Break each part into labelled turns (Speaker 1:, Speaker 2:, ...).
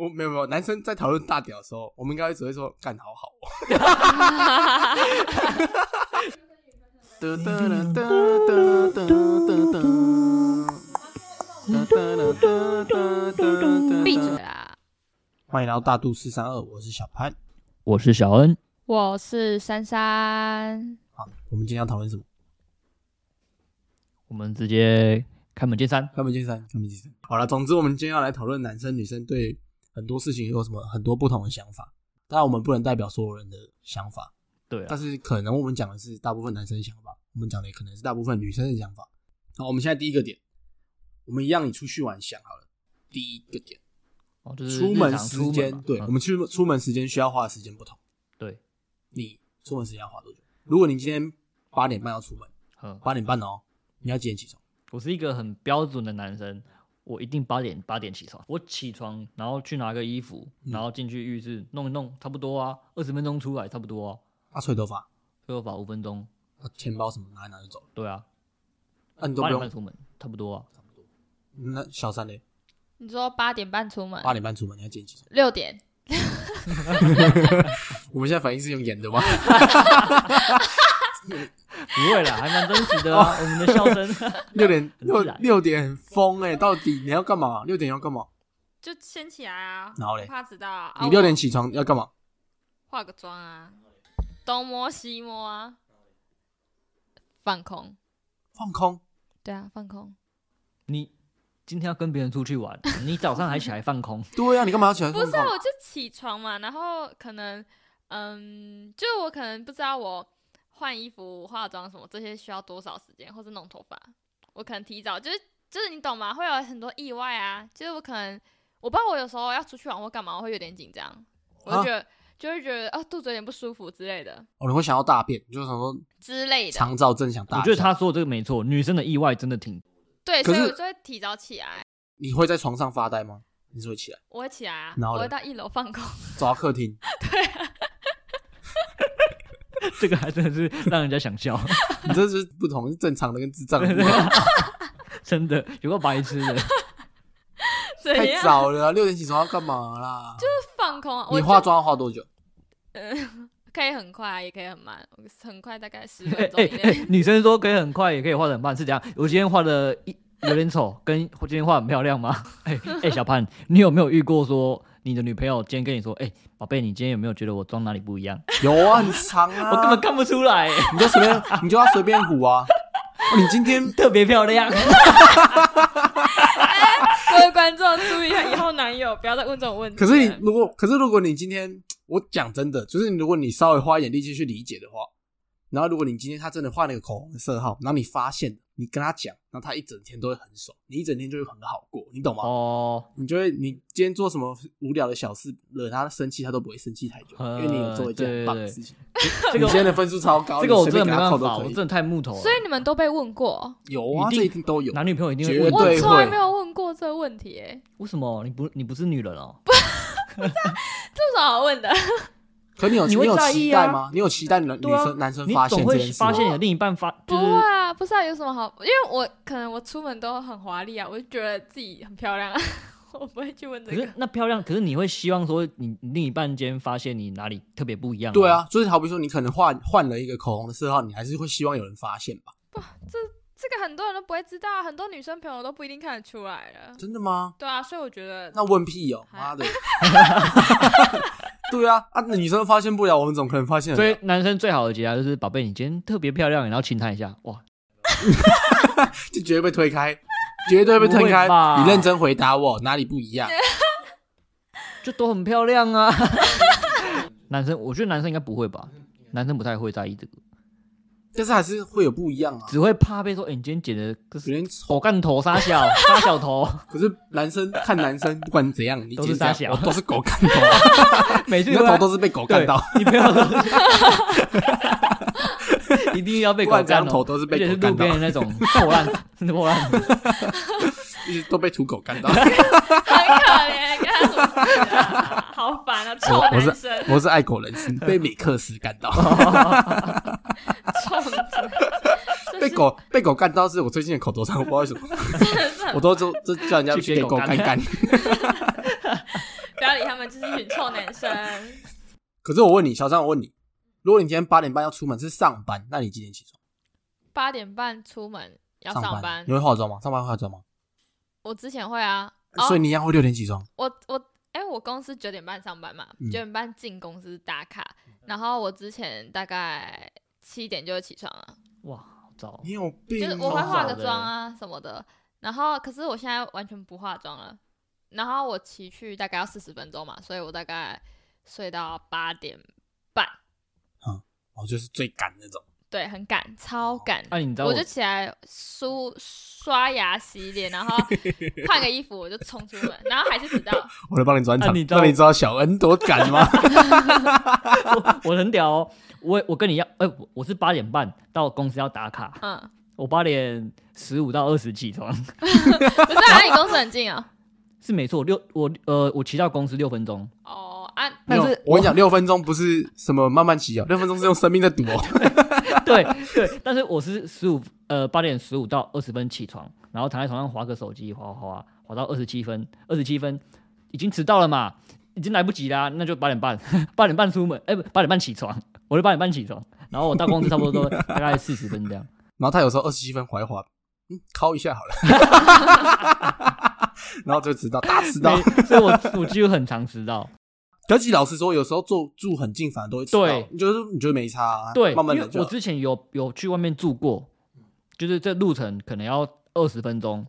Speaker 1: 我没有没有，男生在讨论大屌的时候，我们应该只会说干好好。
Speaker 2: 闭嘴啦！
Speaker 1: 欢迎来到大度四三二，我是小潘，
Speaker 3: 我是小恩，
Speaker 2: 我是珊珊。
Speaker 1: 好，我们今天要讨论什么？
Speaker 3: 我们直接开门见山，
Speaker 1: 开门见山，开门见山。好了，总之我们今天要来讨论男生女生对很多事情有什么很多不同的想法。当然，我们不能代表所有人的想法，
Speaker 3: 对啊
Speaker 1: 但，是可能我们讲的是大部分男生的想法，我们讲的也可能是大部分女生的想法。好，我们现在第一个点，我们一样以出去玩想好了。第一个点，
Speaker 3: 哦，就是
Speaker 1: 出门时间，对、
Speaker 3: 嗯
Speaker 1: 我们去出门时间需要花的时间不同。
Speaker 3: 对，
Speaker 1: 你出门时间要花多久？如果你今天八点半要出门，
Speaker 3: 嗯，
Speaker 1: 八点半哦，你要几点起床？
Speaker 3: 我是一个很标准的男生，我一定八点八点起床。我起床，然后去拿个衣服，
Speaker 1: 嗯
Speaker 3: 然后进去浴室弄一弄，差不多啊，二十分钟出来，差不多啊，
Speaker 1: 啊，吹头发，
Speaker 3: 吹头发五分钟，
Speaker 1: 啊钱包什么拿一拿就走了。
Speaker 3: 对啊，
Speaker 1: 那、你都不用
Speaker 3: 八点半。出门，差不多啊。
Speaker 1: 那小三嘞，
Speaker 2: 你说八点半出门，
Speaker 1: 八点半出门，你要几点起床？
Speaker 2: 六点，
Speaker 1: 我们现在反应是用演的吗？
Speaker 3: 不会啦，还蛮真实的啊，我们的笑声。
Speaker 1: 六点 六六点很疯哎、到底你要干嘛？六点要干嘛？
Speaker 2: 就先起来啊，
Speaker 1: 然后嘞
Speaker 2: 怕迟到啊。
Speaker 1: 你六点起床要干嘛？
Speaker 2: 化个妆啊，东摸西摸啊，放空。
Speaker 1: 放空。
Speaker 2: 对啊，放空。
Speaker 3: 你今天要跟别人出去玩，你早上还起来放空，
Speaker 1: 对、啊，你干嘛要起来放空？
Speaker 2: 不是啊，我就起床嘛，然后可能，嗯，就我可能不知道我换衣服、化妆什么这些需要多少时间，或是弄头发，我可能提早，就是就是你懂吗？会有很多意外啊，就是我可能我不知道我有时候要出去玩或干嘛，我会有点紧张，我就觉得、就会觉得啊肚子有点不舒服之类的
Speaker 1: 哦，你会想要大便，你就想说
Speaker 2: 之类的，
Speaker 1: 肠燥症想大。
Speaker 3: 我觉得他说的这个没错，女生的意外真的挺
Speaker 2: 对，所以我就会提早起来，
Speaker 1: 你会在床上发呆吗？你是会起来
Speaker 2: 我会起来啊，
Speaker 1: 然后
Speaker 2: 我会到一楼放空，
Speaker 1: 走到客厅？
Speaker 3: 这个还真的是让人家想笑，
Speaker 1: 你这是不同，是正常的跟智障的。
Speaker 3: 真的有个白痴的。
Speaker 1: 太
Speaker 2: 样
Speaker 1: 早了啊、六点起床要干嘛啦？
Speaker 2: 就是放空啊？我
Speaker 1: 你化妆要化多久？
Speaker 2: 可以很快，也可以很慢，很快大概十
Speaker 3: 哎
Speaker 2: 分钟以内。
Speaker 3: 哎，女生说可以很快，也可以画的很慢，是这样？我今天画的一有点丑，跟我今天画很漂亮吗？哎哎，小潘，你有没有遇过说你的女朋友今天跟你说，哎，宝贝，你今天有没有觉得我妆哪里不一样？
Speaker 1: 有啊，很长啊，
Speaker 3: 我根本看不出来，
Speaker 1: 你就随便，你就要随便唬啊。哦，你今天
Speaker 3: 特别漂亮。
Speaker 2: 各位观众注意一下，以后男友不要再问这种问题。
Speaker 1: 可是你如果，可是如果你今天，我讲真的，就是如果你稍微花一点力气去理解的话，然后如果你今天他真的画那个口红的色号，然后你发现，你跟他讲，然后他一整天都会很爽，你一整天就会很好过，你懂吗？
Speaker 3: 哦，
Speaker 1: 你就会，你今天做什么无聊的小事惹他生气，他都不会生气太久，因为你有做一件很棒的事情。
Speaker 3: 这个
Speaker 1: 你今天的分数超高，
Speaker 3: 这个我真的没办法，我真。的太木头了。
Speaker 2: 所以你们都被问过，
Speaker 1: 有啊，
Speaker 3: 一定
Speaker 1: 这一定都有。
Speaker 3: 男女朋友一定会
Speaker 1: 绝
Speaker 3: 问
Speaker 1: 对
Speaker 2: 我从来
Speaker 1: 会
Speaker 2: 没有问过这个问题，哎，
Speaker 3: 为什么你不你不是女人哦？
Speaker 2: 这有什么好问的？
Speaker 1: 可你有
Speaker 3: 你
Speaker 1: 有
Speaker 3: 在意啊
Speaker 1: 期待吗？你有期待女女
Speaker 3: 对啊
Speaker 1: 生男生
Speaker 3: 你
Speaker 1: 发现
Speaker 3: 总会
Speaker 1: 这件事吗？
Speaker 3: 发现你的另一半发
Speaker 2: 不
Speaker 3: 是
Speaker 2: 会啊，不是啊，有什么好？因为我可能我出门都很华丽啊，我就觉得自己很漂亮啊，我不会去问这
Speaker 3: 可是
Speaker 2: 个。
Speaker 3: 那漂亮，可是你会希望说你你另一半间发现你哪里特别不一样？
Speaker 1: 对，啊，就是好比说你可能换换了一个口红的色号，你还是会希望有人发现吧？
Speaker 2: 这这个很多人都不会知道，很多女生朋友都不一定看得出来了。
Speaker 1: 真的吗？
Speaker 2: 对啊，所以我觉得
Speaker 1: 那问屁哦，
Speaker 2: 还
Speaker 1: 妈的！对啊，啊，那女生发现不了，我们怎么可能发现？
Speaker 3: 所以男生最好的解答就是宝贝，你今天特别漂亮，然后亲她一下，哇，
Speaker 1: 就绝对被推开，绝对被推开。你认真回答我，哪里不一样？
Speaker 3: 就都很漂亮啊。男生，我觉得男生应该不会吧，男生不太会在意这个，
Speaker 1: 但是还是会有不一样啊。
Speaker 3: 只会怕被说，哎、你今天剪的可
Speaker 1: 有
Speaker 3: 是
Speaker 1: 点丑，
Speaker 3: 狗干头、杀小、杀小头，
Speaker 1: 可是男生看男生，不管怎样，你
Speaker 3: 都是
Speaker 1: 今天这样
Speaker 3: 傻小
Speaker 1: 我都是狗干头，
Speaker 3: 每次
Speaker 1: 你的头都是被狗干到，
Speaker 3: 对，你不要 一定要被
Speaker 1: 不
Speaker 3: 狗干哦
Speaker 1: 管怎样头都是被
Speaker 3: 而且是
Speaker 1: 狗干到
Speaker 3: 的，那种破烂，真的破烂。
Speaker 1: 一直都被土狗干到。
Speaker 2: 很可怜，啊？好烦啊，臭
Speaker 1: 我我是
Speaker 2: 男生，
Speaker 1: 我是爱狗人士，被美克斯干到，
Speaker 2: 臭男生，
Speaker 1: 被狗被狗干到是我最近的口头禅，我不知道为什么，我都就就叫人家去给狗干干。
Speaker 2: 不要理他们就是一群臭男生。
Speaker 1: 可是我问你，小张，我问你，如果你今天八点半要出门是上班，那你几点起床？
Speaker 2: 八点半出门要
Speaker 1: 上
Speaker 2: 上班
Speaker 1: 你，会化妆吗？上班会化妆吗？
Speaker 2: 我之前会啊。哦。
Speaker 1: 所以你一样会六点起床。
Speaker 2: 我我哎、我公司九点半上班嘛，
Speaker 1: 嗯。
Speaker 2: 九、点半进公司打卡，然后我之前大概七点就会起床了，
Speaker 3: 哇，好早
Speaker 1: 你有病哦！
Speaker 2: 就是我会化个妆啊什么的，然后可是我现在完全不化妆了，然后我骑去大概要四十分钟嘛，所以我大概睡到八点半，嗯
Speaker 1: 哦，就是最赶那种。
Speaker 2: 对，很赶，超赶。
Speaker 3: 啊，你知道
Speaker 2: 我就起来梳刷牙洗脸，然后换个衣服我就冲出门，然后还是迟到。
Speaker 1: 我来帮你转场，
Speaker 3: 啊你知道
Speaker 1: 让你知道小恩多赶吗？
Speaker 3: 我很屌哦，我我跟你一样，哎、我我是八点半到公司要打卡，
Speaker 2: 嗯，
Speaker 3: 我八点十五到二十起床，
Speaker 2: 不是啊，你公司很近啊。
Speaker 3: 是没错，六我呃我骑到公司六分钟，
Speaker 2: 哦啊，
Speaker 3: 但是
Speaker 1: 我跟你讲，六分钟不是什么慢慢骑啊，六分钟是用生命在赌哦。
Speaker 3: 对对，但是我是十五呃八点十五到二十分起床，然后躺在床上划个手机，划划划划到二十七分，二十七分已经迟到了嘛，已经来不及啦，那就八点半，八点半出门，哎、不八点半起床，我就八点半起床，然后我到公司差不多都大概四十分这样。
Speaker 1: 然后他有时候二十七分滑一滑，嗯，敲一下好了，然后就迟到，大迟到。
Speaker 3: 所以我我几乎很常迟到。
Speaker 1: 可是老实说，有时候住住很近，反而都会。
Speaker 3: 对
Speaker 1: 你觉得你觉得没差、啊？
Speaker 3: 对，因为
Speaker 1: 慢慢的
Speaker 3: 我之前有有去外面住过，就是这路程可能要二十分钟，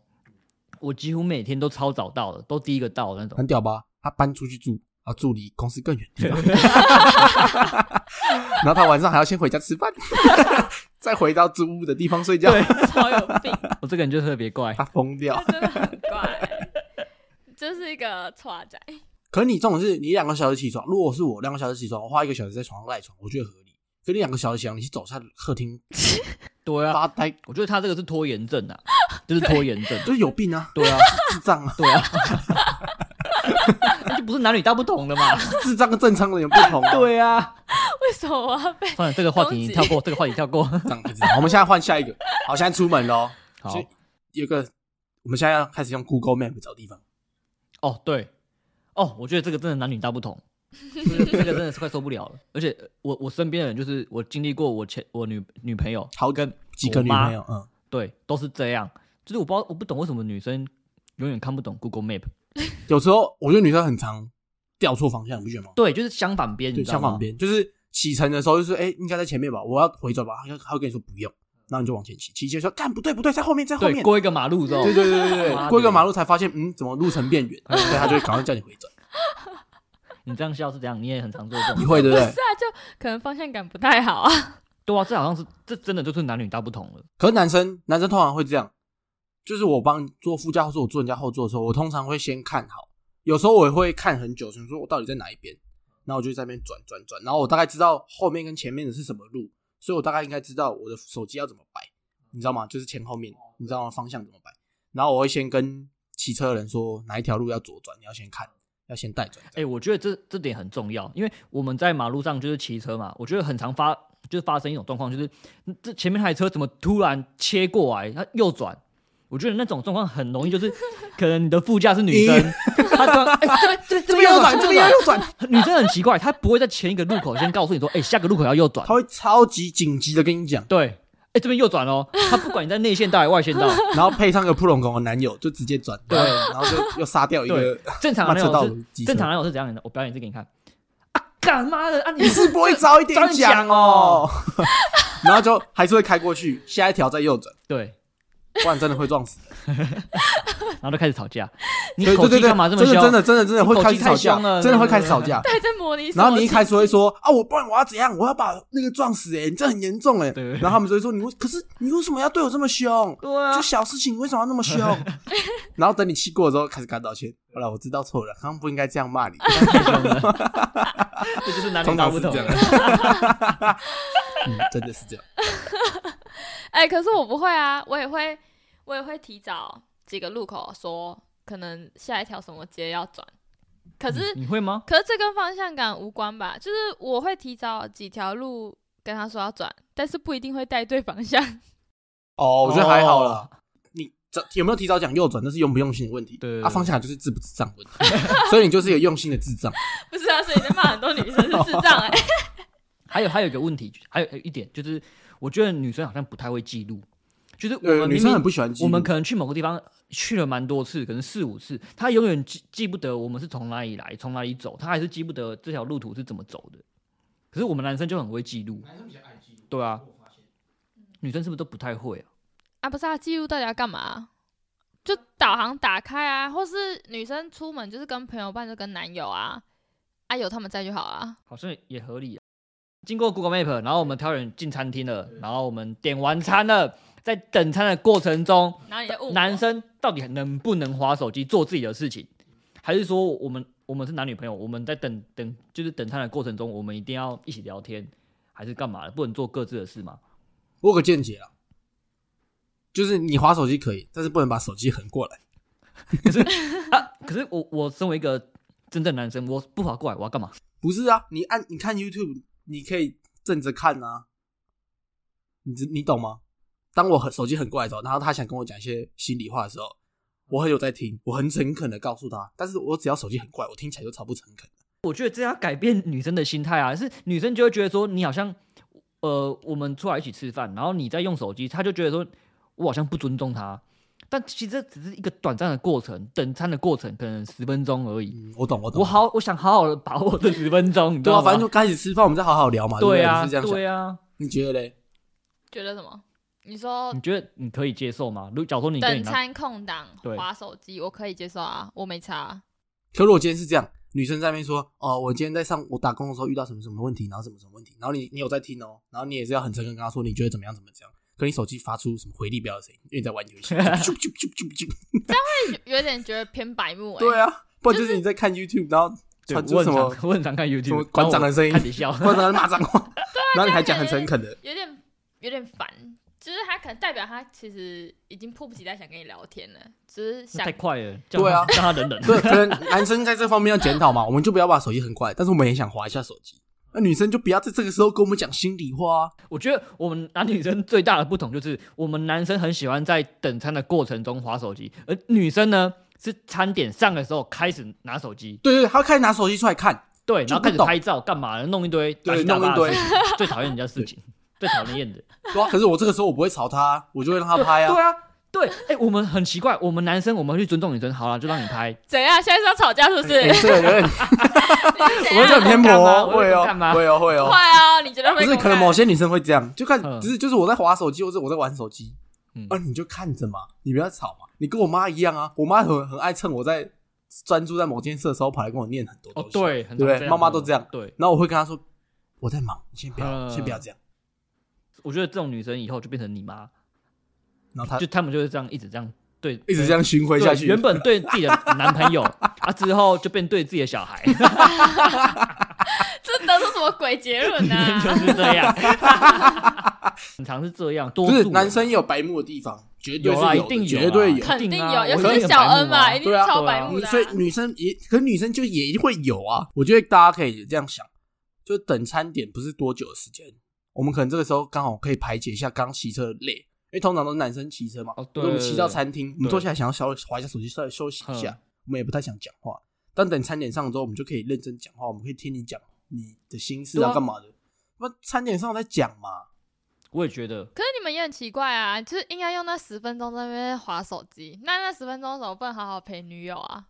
Speaker 3: 我几乎每天都超早到的，都第一个到的那种。
Speaker 1: 很屌吧？他搬出去住，然后住离公司更远地方，然后他晚上还要先回家吃饭，再回到租屋的地方睡觉。
Speaker 3: 对
Speaker 2: 超有病，
Speaker 3: 我这个人就特别怪。
Speaker 1: 他疯掉。
Speaker 2: 真的很怪，就是一个 错仔。
Speaker 1: 可你这种是你两个小时起床，如果是我两个小时起床，我花一个小时在床上赖床，我觉得合理。可你两个小时起床，你去走下客厅
Speaker 3: 对啊，
Speaker 1: 发呆，
Speaker 3: 我觉得他这个是拖延症啊，就是拖延症。
Speaker 1: 就是有病啊，
Speaker 3: 对啊，
Speaker 1: 智障啊，
Speaker 3: 对啊，那就不是男女大不同的嘛。
Speaker 1: 智障跟正常人有不同、啊。，
Speaker 3: 对啊，
Speaker 2: 为什么我要被？
Speaker 3: 算了，这个话题跳过，这个话题跳过。
Speaker 1: 这样子。我们现在换下一个。好，现在出门喽。
Speaker 3: 好，
Speaker 1: 有个，我们现在要开始用 Google Map 找地方。
Speaker 3: 哦，对，哦，我觉得这个真的男女大不同，这个真的是快受不了了。而且呃我我身边的人，就是我经历过我前我女女朋友，
Speaker 1: 好
Speaker 3: 跟
Speaker 1: 几个女朋友，嗯，
Speaker 3: 对，都是这样。就是我不知道，我不懂为什么女生永远看不懂 Google Map。
Speaker 1: 有时候我觉得女生很常掉错方向，你不觉得吗？
Speaker 3: 对，就是相反边，
Speaker 1: 对，
Speaker 3: 你知道吗
Speaker 1: 相反。边，就是启程的时候，就是哎、应该在前面吧，我要回转吧，他他会跟你说不用，然后你就往前骑，骑骑说干不对不对，在后面在后
Speaker 3: 对，
Speaker 1: 面，
Speaker 3: 过一个马路之后，
Speaker 1: 对对对对 过一个马路才发现，嗯，怎么路程变远，所以他就会赶快叫你回转。
Speaker 3: 你这样笑是这样？你也很常做这种。
Speaker 1: 你会对不对
Speaker 2: 是？啊，就可能方向感不太好啊。
Speaker 3: 对啊，这好像是这真的就是男女大不同了。
Speaker 1: 可是男生男生通常会这样，就是我帮你坐副驾或是我坐人家后座的时候，我通常会先看好，有时候我也会看很久，想说我到底在哪一边，然后我就在那边转转转，然后我大概知道后面跟前面的是什么路，所以我大概应该知道我的手机要怎么摆，你知道吗？就是前后面，你知道吗？方向怎么摆，然后我会先跟骑车的人说哪一条路要左转，你要先看，要先带转。
Speaker 3: 哎、我觉得这这点很重要，因为我们在马路上就是骑车嘛，我觉得很常发就是发生一种状况，就是嗯这前面那台车怎么突然切过来，它右转。我觉得那种状况很容易，就是可能你的副驾是女生，她突然哎、这这
Speaker 1: 这边右转，这边右转，
Speaker 3: 女生很奇怪，她不会在前一个路口先告诉你说，哎、下个路口要右转
Speaker 1: 她。会超级紧急的跟你讲，
Speaker 3: 对，哎、这边右转哦，她不管你在内线道还是外线道，
Speaker 1: 然后配上个扑龙狗的男友，就直接转，
Speaker 3: 对
Speaker 1: 然后就又杀掉一个
Speaker 3: 正常的那
Speaker 1: 慢车道
Speaker 3: 种
Speaker 1: 的机车
Speaker 3: 是正常男友是怎样的？我表演一次给你看。啊，干妈的啊！你
Speaker 1: 你是不会早一点
Speaker 3: 讲
Speaker 1: 哦，然后就还是会开过去，下一条再右转，
Speaker 3: 对，
Speaker 1: 不然真的会撞死。
Speaker 3: 然后就开始吵架。你
Speaker 1: 对对对对，
Speaker 3: 口气干嘛这么凶？
Speaker 1: 真的真的真的真的会开始吵架
Speaker 3: 太凶了，
Speaker 1: 真的会
Speaker 3: 对对对
Speaker 1: 开始吵架。
Speaker 2: 还在模拟，
Speaker 1: 然后你一开始会说啊，我不然我要怎样？我要把那个撞死哎、欸，你这很严重哎、
Speaker 3: 对
Speaker 1: 然后他们就会说你为可是你为什么要对我这么凶？
Speaker 3: 对啊
Speaker 1: 就，小事情，你为什么要那么凶？然后等你气过了之后，开始跟他道歉。好了，我知道错了，刚刚不应该这样骂你。
Speaker 3: 这就是男女
Speaker 1: 通
Speaker 3: 大不同
Speaker 1: 常是这。样。嗯，真的是这样。
Speaker 2: 哎、可是我不会啊，我也会，我也会提早几个路口说，可能下一条什么街要转。可是，
Speaker 3: 你会吗？
Speaker 2: 可是这跟方向感无关吧？就是我会提早几条路跟他说要转，但是不一定会带对方向。
Speaker 1: 哦，我觉得还好啦。你这有没有提早讲右转，那是用不用心的问题。
Speaker 3: 对
Speaker 1: 啊，方向盘就是智不智障问题，所以你就是一个用心的智障。
Speaker 2: 不是啊，所以你在骂很多女生是智障哎、
Speaker 3: 还有还有一个问题，还有一点就是，我觉得女生好像不太会记录，就是我
Speaker 1: 们，女生很不喜欢记录
Speaker 3: 我们可能去某个地方去了蛮多次，可能四五次，她永远记记不得我们是从哪里来，从哪里走，她还是记不得这条路途是怎么走的。可是我们男生就很会记录，对啊，女生是不是都不太会啊？
Speaker 2: 啊，不是啊，记录到底要干嘛？就导航打开啊，或是女生出门就是跟朋友伴，就跟男友啊，啊有他们在就好啊。
Speaker 3: 好像也合理、啊。经过 Google Map，然后我们挑人进餐厅了，然后我们点完餐了，在等餐的过程中，男生到底能不能划手机做自己的事情，还是说我们我们是男女朋友，我们在等等就是等餐的过程中，我们一定要一起聊天，还是干嘛的？不能做各自的事吗？
Speaker 1: 我有个见解啊，就是你划手机可以，但是不能把手机横过来。
Speaker 3: 啊，可是我我身为一个真正男生，我不划过来，我要干嘛？
Speaker 1: 不是啊，你按你看 YouTube，你可以正着看啊，你你懂吗？当我很手机很过来的时候，然后他想跟我讲一些心里话的时候，我很有在听，我很诚恳的告诉他，但是我只要手机很怪，我听起来就超不诚恳。
Speaker 3: 我觉得这要改变女生的心态啊，是女生就会觉得说你好像，呃，我们出来一起吃饭，然后你在用手机，她就觉得说我好像不尊重她。但其实这只是一个短暂的过程，等餐的过程可能十分钟而已。
Speaker 1: 嗯，我懂，我懂。
Speaker 3: 我好，我想好好的把握这十分钟，你知
Speaker 1: 对啊，
Speaker 3: 道吗？
Speaker 1: 反正就开始吃饭，我们再好好聊嘛。对不对
Speaker 3: 对啊，
Speaker 1: 你是这样想。
Speaker 3: 对啊。
Speaker 1: 你觉得嘞？
Speaker 2: 觉得什么？你说
Speaker 3: 你觉得你可以接受吗？如假如说你
Speaker 2: 等餐空档
Speaker 3: 对
Speaker 2: 划手机，我可以接受啊，我没差啊。
Speaker 1: 可如果今天是这样，女生在那边说，哦，我今天在上我打工的时候遇到什么什么问题，然后什么什么问题，然后你你有在听哦，然后你也是要很诚恳跟她说，你觉得怎么样怎么这样，可你手机发出什么回力镖的声音，因为你在玩游戏，啾啾啾啾啾啾
Speaker 2: 有有点觉得偏白目哎、
Speaker 1: 对啊，不然就是你在看 YouTube，然后
Speaker 3: 对
Speaker 1: 传出什么
Speaker 3: 常 我很常看 YouTube，
Speaker 1: 馆长的声音
Speaker 3: 看你笑。
Speaker 1: 或者在骂脏话，然后你还讲很诚恳的，
Speaker 2: 有点有点烦，就是他可能代表他其实已经迫不及待想跟你聊天了，只是想
Speaker 3: 太快了，
Speaker 1: 对啊。
Speaker 3: 让他忍忍。
Speaker 1: 对，可能男生在这方面要检讨嘛，我们就不要把手机很快，但是我们也想划一下手机，那女生就不要在这个时候跟我们讲心里话啊。
Speaker 3: 我觉得我们男女生最大的不同就是，我们男生很喜欢在等餐的过程中划手机，而女生呢是餐点上的时候开始拿手机，
Speaker 1: 对对，她开始拿手机出来看，
Speaker 3: 对，然后开始拍照干嘛的，弄一堆
Speaker 1: 对弄一堆
Speaker 3: 最讨厌人家事情，最讨人厌的。
Speaker 1: 对啊，可是我这个时候我不会吵她，我就会让她拍啊。
Speaker 3: 对啊，对，哎、我们很奇怪，我们男生我们会去尊重女生，好了，就让你拍。
Speaker 2: 怎样？现在是要吵架是不是？
Speaker 1: 哎这个有点，
Speaker 2: 怎
Speaker 1: 我们这很
Speaker 2: 样？
Speaker 1: 偏颇会哦会哦，会哦
Speaker 2: 快。啊！你觉得会？
Speaker 1: 不是，可能某些女生会这样，就看，
Speaker 3: 嗯
Speaker 1: 只是就是我在划手机，或者我在玩手机，
Speaker 3: 嗯
Speaker 1: 啊，你就看着嘛，你不要吵嘛。你跟我妈一样啊，我妈很很爱趁我在专注在某件事的时候，跑来跟我念很多东
Speaker 3: 哦，
Speaker 1: 西。，
Speaker 3: 对，很
Speaker 1: 对不对妈妈都这样
Speaker 3: 对，
Speaker 1: 然后我会跟她说，我在忙，你先不要，
Speaker 3: 嗯
Speaker 1: 先不要这样。
Speaker 3: 我觉得这种女生以后就变成你妈，
Speaker 1: 然后他
Speaker 3: 就他们就是这样一直这样对，
Speaker 1: 一直这样巡回下去。
Speaker 3: 原本对自己的男朋友啊，之后就变对自己的小孩，
Speaker 2: 这得出什么鬼结论呢、
Speaker 3: 就是这样，很常是这样，多
Speaker 1: 不是
Speaker 3: 数
Speaker 1: 男生也有白目的地方，绝对是
Speaker 3: 有啊，
Speaker 1: 的
Speaker 3: 一定有啊，
Speaker 1: 绝对有。
Speaker 2: 肯定有，
Speaker 3: 一定啊
Speaker 2: 尤
Speaker 3: 我一定很
Speaker 2: 其是小恩嘛，
Speaker 3: 啊
Speaker 2: 一定超白目的啊、
Speaker 1: 所以女生也，可是女生就也会有啊。我觉得大家可以这样想，就等餐点不是多久的时间，我们可能这个时候刚好可以排解一下刚骑车的累，因为通常都是男生骑车嘛。
Speaker 3: 哦对
Speaker 1: 我们骑到餐厅，我们坐下来想要稍微划一下手机，稍微休息一下
Speaker 3: 嗯，
Speaker 1: 我们也不太想讲话。但等餐点上了之后，我们就可以认真讲话，我们可以听你讲你的心事啊，干嘛的？那餐点上在讲嘛。
Speaker 3: 我也觉得，
Speaker 2: 可是你们也很奇怪啊，就是应该用那十分钟在那边划手机，那那十分钟怎么不能好好陪女友啊？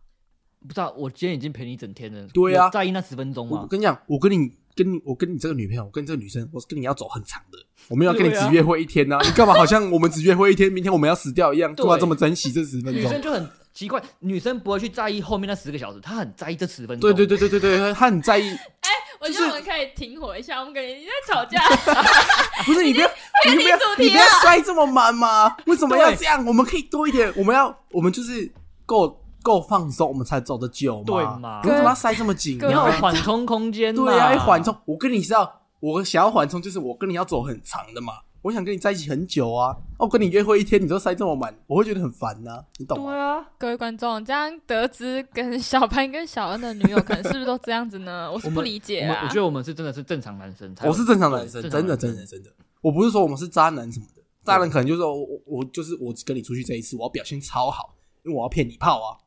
Speaker 3: 不知道我今天已经陪你一整天了，
Speaker 1: 对啊
Speaker 3: 有在意那十分钟吗？
Speaker 1: 我跟你讲，我跟你跟你我跟你这个女朋友，我跟这个女生，我跟你要走很长的，我们要跟你只约会一天呢、你干嘛好像我们只约会一天，明天我们要死掉一样，
Speaker 3: 对
Speaker 1: 干嘛这么珍惜这十分钟？
Speaker 3: 女生就很奇怪，女生不会去在意后面那十个小时，她很在意这十分钟。
Speaker 1: 对对对对对对，她很在意，哎
Speaker 2: 我觉得我们可以停火一下，我们感觉你在吵架。
Speaker 1: 不是你不要，你不要你不要塞这么满吗？为什么要这样？我们可以多一点，我们要，我们就是够够放松，我们才走得久嘛。
Speaker 3: 对嘛
Speaker 1: 你为什么要塞这么紧？
Speaker 3: 你要有缓冲空间。
Speaker 1: 对啊，要缓冲。我跟你是要，我想要缓冲，就是我跟你要走很长的嘛。我想跟你在一起很久啊，哦跟你约会一天，你都塞这么满，我会觉得很烦呐、你懂吗？
Speaker 3: 对啊，
Speaker 2: 各位观众，这样得知跟小潘跟小恩的女友可能是不是都这样子呢？我是不理解啊。
Speaker 3: 我觉得我们是真的是正常男生才，
Speaker 1: 我是正常男生，真的真的真的，我不是说我们是渣男什么的，渣男可能就是我我我就是我跟你出去这一次，我要表现超好，因为我要骗你炮啊，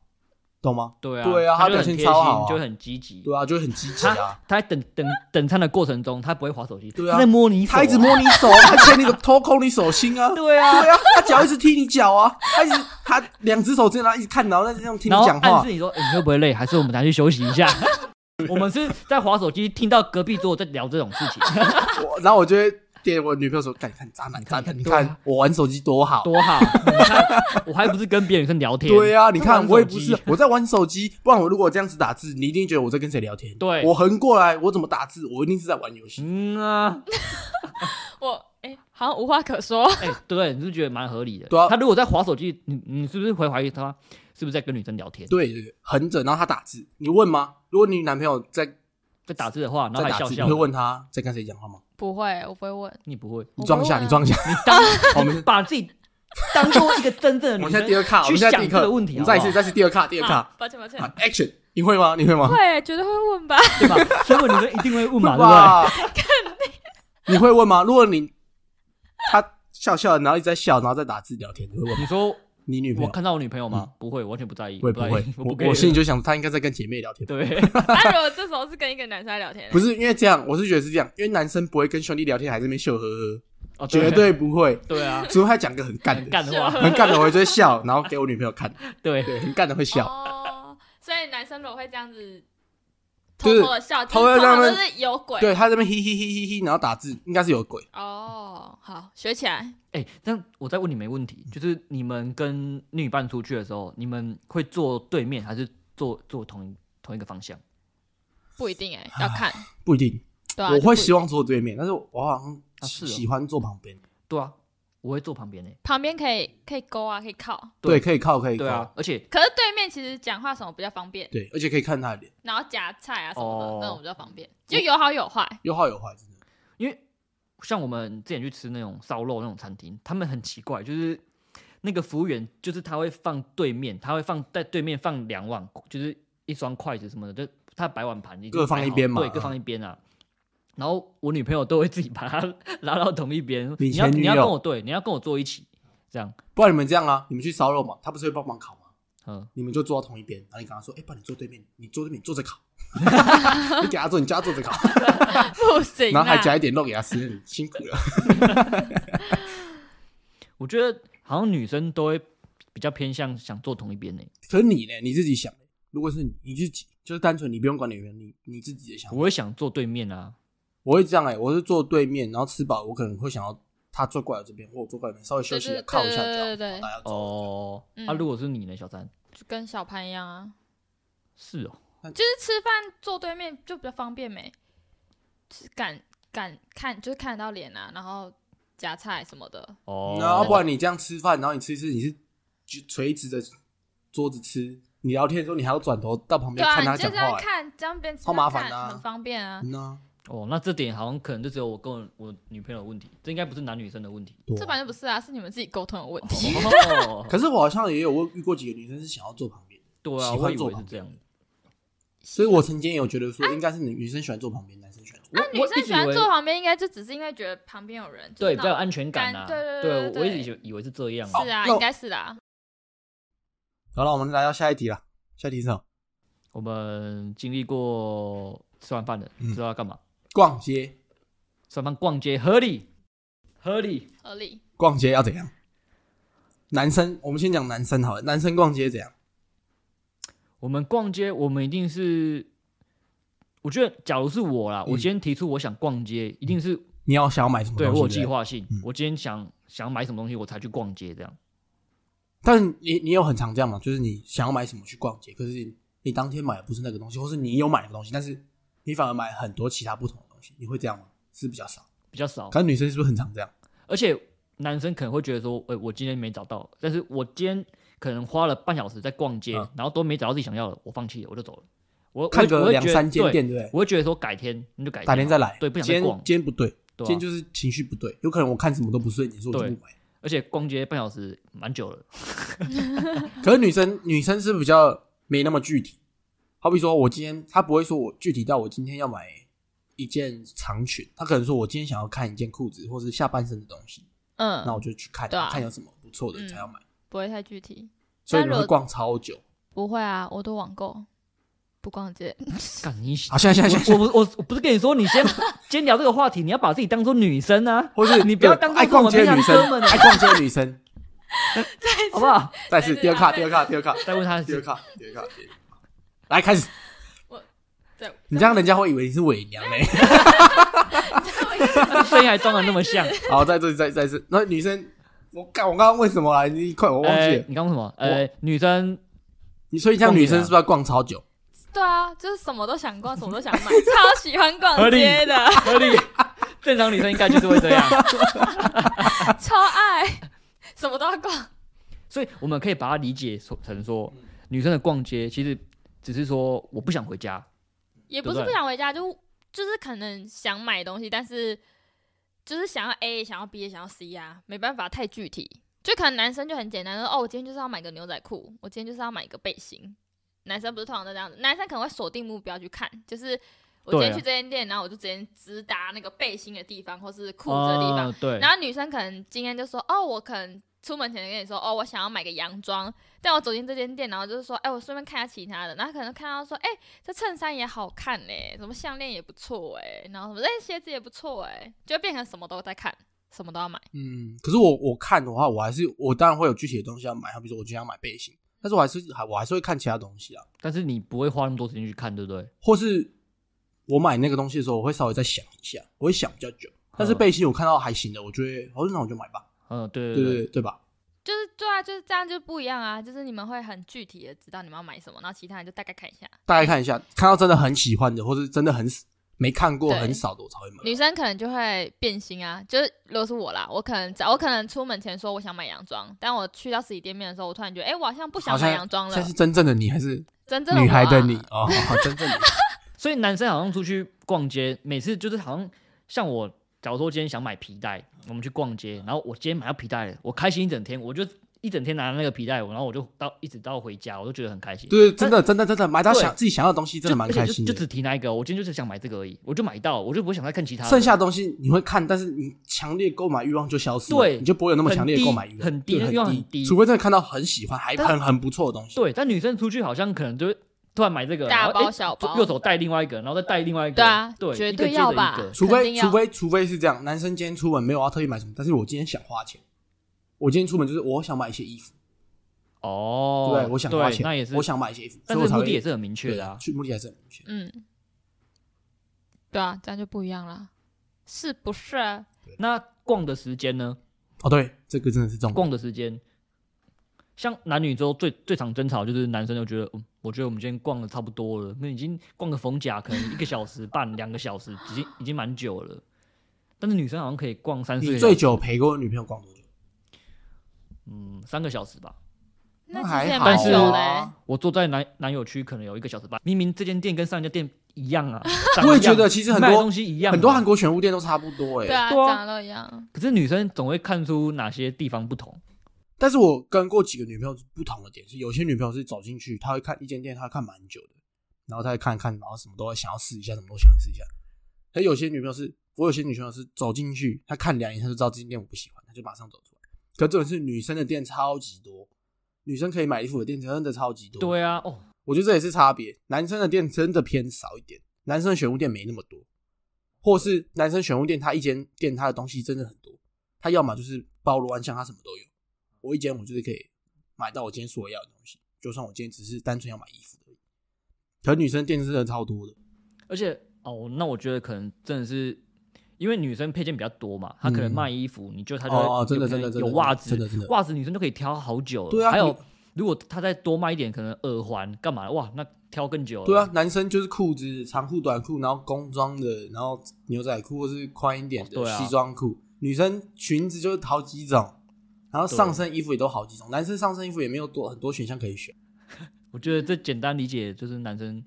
Speaker 1: 懂吗？
Speaker 3: 对啊，
Speaker 1: 对啊他表现超好
Speaker 3: 就很积极。
Speaker 1: 对啊，就会很积极啊。
Speaker 3: 他在等等等餐的过程中，他不会划手机，
Speaker 1: 对啊
Speaker 3: 他在摸你手啊，
Speaker 1: 他一直摸你手，他牵你的偷抠你手心啊。
Speaker 3: 对啊，
Speaker 1: 对啊，他脚一直踢你脚啊，他一直他两只手这样一直看，然后在这样听你讲话
Speaker 3: 暗示。你说、欸你会不会累，还是我们拿去休息一下？我们是在划手机，听到隔壁桌在聊这种事情，
Speaker 1: 我然后我就会点我女朋友说：“看，你看渣男，渣男，你看我玩手机多好。”
Speaker 3: 多好！你看，我还不是跟别的女生聊天？
Speaker 1: 对啊，你看我也不是我在玩手机，不然我如果这样子打字，你一定觉得我在跟谁聊天。
Speaker 3: 对
Speaker 1: 我横过来，我怎么打字？我一定是在玩游戏。
Speaker 3: 嗯啊，
Speaker 2: 我哎、好像无话可说。
Speaker 3: 哎、对，你是不是觉得蛮合理的？
Speaker 1: 对啊
Speaker 3: 他如果在划手机，你你是不是会怀疑他是不是在跟女生聊天？
Speaker 1: 对对对，横着，然后他打字，你问吗？如果你男朋友在
Speaker 3: 在打字的话，然后还笑笑，
Speaker 1: 你会问他在跟谁讲话吗？
Speaker 2: 不会，我不会问。
Speaker 3: 你不会，
Speaker 1: 你装一下，你装一下。
Speaker 3: 你当
Speaker 1: 我们
Speaker 3: 把自己当做一个真正的女生，
Speaker 1: 我们现在第二卡，我们现在第一
Speaker 3: 个问题
Speaker 1: 再一次，再次第二卡，第二卡。
Speaker 2: 抱歉抱歉。
Speaker 1: 好，Action！你会吗？你会吗？
Speaker 2: 会，绝对会问吧？
Speaker 3: 对吧？所以女生一定会问嘛，对不对？
Speaker 1: 吧？你会问吗？如果你他笑笑，然后一直在笑，然后再打字聊天，你会问？
Speaker 3: 你说
Speaker 1: 你女朋友？
Speaker 3: 我看到我女朋友吗？不会，完全不在意，
Speaker 1: 我也不会，
Speaker 3: 我
Speaker 1: 我心里就想，她应该在跟姐妹聊天。
Speaker 3: 对，
Speaker 2: 那如果这时候是跟一个男生在聊天，
Speaker 1: 不是因为这样，我是觉得是这样，因为男生不会跟兄弟聊天，还在那边秀呵呵，
Speaker 3: 哦
Speaker 1: 绝对不会。
Speaker 3: 对啊，
Speaker 1: 除非他讲个很干的，
Speaker 3: 很干的话，
Speaker 1: 很干的，我就会笑，然后给我女朋友看，
Speaker 3: 对，
Speaker 1: 对，很干的会笑。
Speaker 2: 哦，所以男生如果会这样子
Speaker 1: 就是
Speaker 2: 偷偷的笑，
Speaker 1: 偷偷
Speaker 2: 就是
Speaker 1: 在那边
Speaker 2: 通常都是有鬼。
Speaker 1: 对，他这边嘿嘿嘿嘿嘿，然后打字，应该是有鬼。
Speaker 2: 哦，好，学起来。
Speaker 3: 哎，但我再问你们一个问题，就是你们跟另一半出去的时候，你们会坐对面还是坐坐同一同一个方向？
Speaker 2: 不一定哎、要看。
Speaker 1: 不一定，
Speaker 2: 对啊，
Speaker 1: 我会希望坐对面，但是我好像喜欢坐旁边。
Speaker 3: 对啊，我会坐旁边诶。
Speaker 2: 旁边可以可以勾啊，可以靠。
Speaker 1: 对，可以靠，可以靠
Speaker 3: 对啊，，而且
Speaker 2: 可是对面其实讲话什么比较方便，
Speaker 1: 对，而且可以看他的脸，
Speaker 2: 然后夹菜啊什么的、
Speaker 3: 哦
Speaker 2: 那种比较方便，就有好有坏。
Speaker 1: 有好有坏，真的。
Speaker 3: 因为像我们之前去吃那种烧肉那种餐厅，他们很奇怪，就是那个服务员就是他会放对面，他会放在对面放两碗，就是一双筷子什么的，就他摆碗盘
Speaker 1: 各放一边嘛
Speaker 3: 好对，各放一边啊。然后我女朋友都会自己把它拉到同一边，
Speaker 1: 你
Speaker 3: 你要你要跟我对，你要跟我坐一起，这样，
Speaker 1: 不然你们这样啊，你们去烧肉嘛，他不是会帮忙烤吗？
Speaker 3: 嗯，
Speaker 1: 你们就坐到同一边，然后你跟他说：“哎、不然你坐对面，你坐对面，你坐着烤。”你给他坐，你叫他坐着烤，
Speaker 2: 不行、啊，
Speaker 1: 然后还夹一点肉给他吃，你辛苦了。
Speaker 3: 我觉得好像女生都会比较偏向想坐同一边呢。
Speaker 1: 可是你呢？你自己想，如果是你你自己，就是单纯你不用管女人，你你自己的想法
Speaker 3: 我，会想坐对面啊，
Speaker 1: 我会这样哎、我是坐对面，然后吃饱，我可能会想要他坐过来这边，或我坐过来这边，稍微休息靠一下脚，
Speaker 2: 对对对
Speaker 1: 然后大家走。
Speaker 3: 哦，
Speaker 2: 嗯
Speaker 3: 啊，如果是你呢，小三？
Speaker 2: 就跟小潘一样啊，
Speaker 3: 是哦，
Speaker 2: 就是吃饭坐对面就比较方便没，就是敢敢看，就是看得到脸啊，然后夹菜什么的。
Speaker 3: 哦，
Speaker 1: 那要不然你这样吃饭，然后你吃一吃，你是就垂直的桌子吃，你聊天的时候你还要转头到旁边看他
Speaker 2: 你就这样
Speaker 1: 讲话、欸，
Speaker 2: 看，这样边吃
Speaker 1: 超麻烦的啊
Speaker 2: 很方便啊。
Speaker 1: 嗯啊，
Speaker 3: 哦，那这点好像可能就只有我跟我我女朋友的问题，这应该不是男女生的问题。
Speaker 1: 对啊
Speaker 2: 这本来就不是啊，是你们自己沟通的问题。
Speaker 3: 哦，
Speaker 1: 可是我好像也有遇过几个女生是想要坐旁边的，
Speaker 3: 对啊，
Speaker 1: 喜
Speaker 3: 我以
Speaker 1: 欢坐旁
Speaker 3: 为是这样
Speaker 1: 所以我曾经也有觉得说，应该是女女生喜欢坐旁边，男生喜欢坐。
Speaker 2: 那女生喜欢坐旁边，应该就只是因为觉得旁边有人，就是
Speaker 3: 对，比较有安全感啊。
Speaker 2: 感对对对对
Speaker 3: 我一直以为以为是这样啊。
Speaker 2: 是啊，
Speaker 1: 那
Speaker 2: 应该是啦。
Speaker 1: 好了，我们来到下一题了。下一题是什么？
Speaker 3: 我们经历过吃完饭的，
Speaker 1: 嗯
Speaker 3: 知道要干嘛？
Speaker 1: 逛街。
Speaker 3: 吃完饭逛街，合理，合理。
Speaker 2: 合理。
Speaker 1: 逛街要怎样？男生，我们先讲男生好了。男生逛街怎样？
Speaker 3: 我们逛街，我们一定是，我觉得，假如是我啦，
Speaker 1: 嗯
Speaker 3: 我今天提出我想逛街，一定是
Speaker 1: 你要想要买什么东西？
Speaker 3: 对我有。计划性
Speaker 1: 嗯。
Speaker 3: 我今天想想买什么东西，我才去逛街，这样。
Speaker 1: 但你你有很常这样吗？就是你想要买什么去逛街，可是你当天买的不是那个东西，或是你有买那个东西，但是你反而买很多其他不同西，你会这样吗？是比较少。
Speaker 3: 比较少，
Speaker 1: 可是女生是不是很常这样？
Speaker 3: 而且男生可能会觉得说，哎、我今天没找到，但是我今天可能花了半小时在逛街，
Speaker 1: 嗯
Speaker 3: 然后都没找到自己想要的，我放弃了，我就走了。我
Speaker 1: 看个两三间店，对不对？
Speaker 3: 我会觉得说改天你就改天
Speaker 1: 改天再来。
Speaker 3: 对，不想逛。
Speaker 1: 今天不对，今天就是情绪不对，有可能我看什么都不顺眼，所以我就
Speaker 3: 对
Speaker 1: 不买。
Speaker 3: 而且逛街半小时蛮久了
Speaker 1: 可是女生女生是比较没那么具体，好比说我今天她不会说我具体到我今天要买一件长裙，他可能说我今天想要看一件裤子或是下半身的东西，
Speaker 2: 嗯，
Speaker 1: 那我就去看
Speaker 2: 对啊
Speaker 1: 看有什么不错的
Speaker 2: 嗯
Speaker 1: 才要买。
Speaker 2: 不会太具体。
Speaker 1: 所以你会逛超久。
Speaker 2: 不会啊，我都网购，不逛街。
Speaker 3: 干你
Speaker 1: 好，现在现在现在，
Speaker 3: 我我我我不是跟你说，你先先聊这个话题，你要把自己当做女生啊，
Speaker 1: 或是
Speaker 3: 你不要
Speaker 1: 对
Speaker 3: 当做
Speaker 1: 爱逛街的女生
Speaker 3: 我们平常哥，们
Speaker 1: 爱逛街的女生。
Speaker 3: 好不好？
Speaker 1: 再次第二卡，第二卡，第二卡，
Speaker 3: 再问他一，
Speaker 1: 第二卡，第二卡，第二卡。来开始，
Speaker 2: 对，
Speaker 1: 你这样人家会以为你是伪娘嘞。
Speaker 3: 声音还装的那么像。
Speaker 1: 好，再这再再一次，那女生，我刚，我刚刚问什么来？你快，我忘记
Speaker 3: 呃
Speaker 1: 了。
Speaker 3: 你刚刚什么？呃，女生
Speaker 1: 你所以这样女生是不是要逛超久？
Speaker 2: 对啊，就是什么都想逛，什么都想买，超喜欢逛街的，
Speaker 3: 合理，正常女生应该就是会这样。
Speaker 2: 超爱，什么都要逛。
Speaker 3: 所以我们可以把它理解成说，女生的逛街其实只是说我不想回家，
Speaker 2: 也不是
Speaker 3: 不
Speaker 2: 想回家，就就是可能想买东西，但是就是想要 A，想要 B，想要 C 啊，没办法太具体。就可能男生就很简单，说哦，我今天就是要买个牛仔裤，我今天就是要买一个背心。男生不是通常都这样子，男生可能会锁定目标去看，就是我今天去这间店，然后我就直接直达那个背心的地方，或是裤子的地方。
Speaker 3: 哦对，
Speaker 2: 然后女生可能今天就说，哦，我可能出门前跟你说，哦，我想要买个洋装，但我走进这间店，然后就是说，哎，我顺便看一下其他的，然后可能看到说，哎，这衬衫也好看嘞，什么项链也不错哎，然后什么，哎，鞋子也不错哎，就变成什么都在看，什么都要买。
Speaker 1: 嗯，可是我我看的话，我还是我当然会有具体的东西要买，比如说我今天要买背心，但是我还是还我还是会看其他东西啊，
Speaker 3: 但是你不会花那么多时间去看，对不对？
Speaker 1: 或是我买那个东西的时候，我会稍微再想一下，我会想比较久。但是
Speaker 3: 嗯
Speaker 1: 背心我看到还行的，我觉得哦，那我就买吧，
Speaker 3: 嗯，对
Speaker 1: 对
Speaker 3: 对
Speaker 1: 对对吧？
Speaker 2: 就是对啊，就是这样就不一样啊，就是你们会很具体的知道你们要买什么，然后其他人就大概看一下。
Speaker 1: 大概看一下，看到真的很喜欢的，或是真的很没看过很少的，我才会买。
Speaker 2: 女生可能就会变心啊，就是如果是我啦，我可能早我可能出门前说我想买洋装，但我去到实体店面的时候，我突然觉得，哎、我好像不想买洋装了
Speaker 1: 现在是。真正的你还是
Speaker 2: 真正的
Speaker 1: 女孩的你哦，真正的你。
Speaker 3: 所以男生好像出去逛街，每次就是好像像我，假如说今天想买皮带，我们去逛街，然后我今天买到皮带了，我开心一整天，我就一整天拿着那个皮带，然后我就到一直到回家，我都觉得很开心。
Speaker 1: 对，真的真的真的买到想自己想要的东西，真的蛮开心
Speaker 3: 就就。只提那一个，我今天就是想买这个而已，我就买到，我就不会想再看其他。
Speaker 1: 剩下的东西你会看，但是你强烈购买欲望就消失了，
Speaker 3: 对
Speaker 1: 你就不会有那么强烈的购买欲望，
Speaker 3: 很低
Speaker 1: 对
Speaker 3: 很低低
Speaker 1: 除非真的看到很喜欢，还很很不错的东西。
Speaker 3: 对，但女生出去好像可能就会突然买这个，
Speaker 2: 大包小包
Speaker 3: 右手带另外一个，然后再带另外一个。
Speaker 2: 对啊
Speaker 3: 对，
Speaker 2: 对要吧
Speaker 1: 除非除非除非是这样，男生今天出门没有要特意买什么，但是我今天想花钱，我今天出门就是我想买一些衣服，
Speaker 3: 哦，
Speaker 1: 对？我想花钱，
Speaker 3: 那也是，
Speaker 1: 我想买一些衣服，
Speaker 3: 但是目的也是很明确的啊。
Speaker 1: 去目的还是很明确。
Speaker 2: 嗯，对啊，这样就不一样了，是不是？
Speaker 3: 啊那逛的时间呢？
Speaker 1: 哦，对，这个真的是重点。
Speaker 3: 逛的时间，像男女周最最常争吵就是男生就觉得，嗯，我觉得我们今天逛的差不多了，那已经逛个逢甲可能一个小时半、两个小时，已经已经蛮久了。但是女生好像可以逛三四
Speaker 1: 你最久陪过女朋友逛多久？
Speaker 3: 嗯三个小时吧。
Speaker 2: 那
Speaker 1: 那还好
Speaker 2: 其实也蛮
Speaker 3: 但是我坐在男男友区可能有一个小时半，明明这间店跟上一家店一样啊，长
Speaker 1: 我也觉得其实很多
Speaker 3: 东西一样啊，
Speaker 1: 很多韩国全屋店都差不多哎、
Speaker 2: 对啊长得都一样。
Speaker 3: 可是女生总会看出哪些地方不同。
Speaker 1: 但是我跟过几个女朋友不同的点是，有些女朋友是走进去，她会看一间店，她看蛮久的，然后她会看看，然后什么都会想要试一下，什么都想试一下。而有些女朋友是，我有些女朋友是走进去，她看两眼，她就知道这间店我不喜欢，她就马上走出来。可这种是女生的店超级多，女生可以买衣服的店真的超级多。
Speaker 3: 对啊，哦，
Speaker 1: 我觉得这也是差别。男生的店真的偏少一点，男生的选物店没那么多，或是男生选物店，他一间店他的东西真的很多，他要么就是包罗万象，他什么都有。我一间我就是可以买到我今天所要的东西，就算我今天只是单纯要买衣服而已。可女生店真的超多的，
Speaker 3: 而且哦，那我觉得可能真的是因为女生配件比较多嘛，她可能
Speaker 1: 嗯
Speaker 3: 卖衣服，你就她就会
Speaker 1: 哦哦真的真的
Speaker 3: 有袜子，
Speaker 1: 真的真的
Speaker 3: 袜子女生就可以挑好久了。还有
Speaker 1: 对啊你
Speaker 3: 如果她再多卖一点，可能耳环干嘛的？哇，那挑更久了。
Speaker 1: 对啊，，男生就是裤子、长裤、短裤，然后工装的，然后牛仔裤或是宽一点的西装裤。女生裙子就是好几种，然后上身衣服也都好几种。男生上身衣服也没有多很多选项可以选。
Speaker 3: 我觉得这简单理解就是男生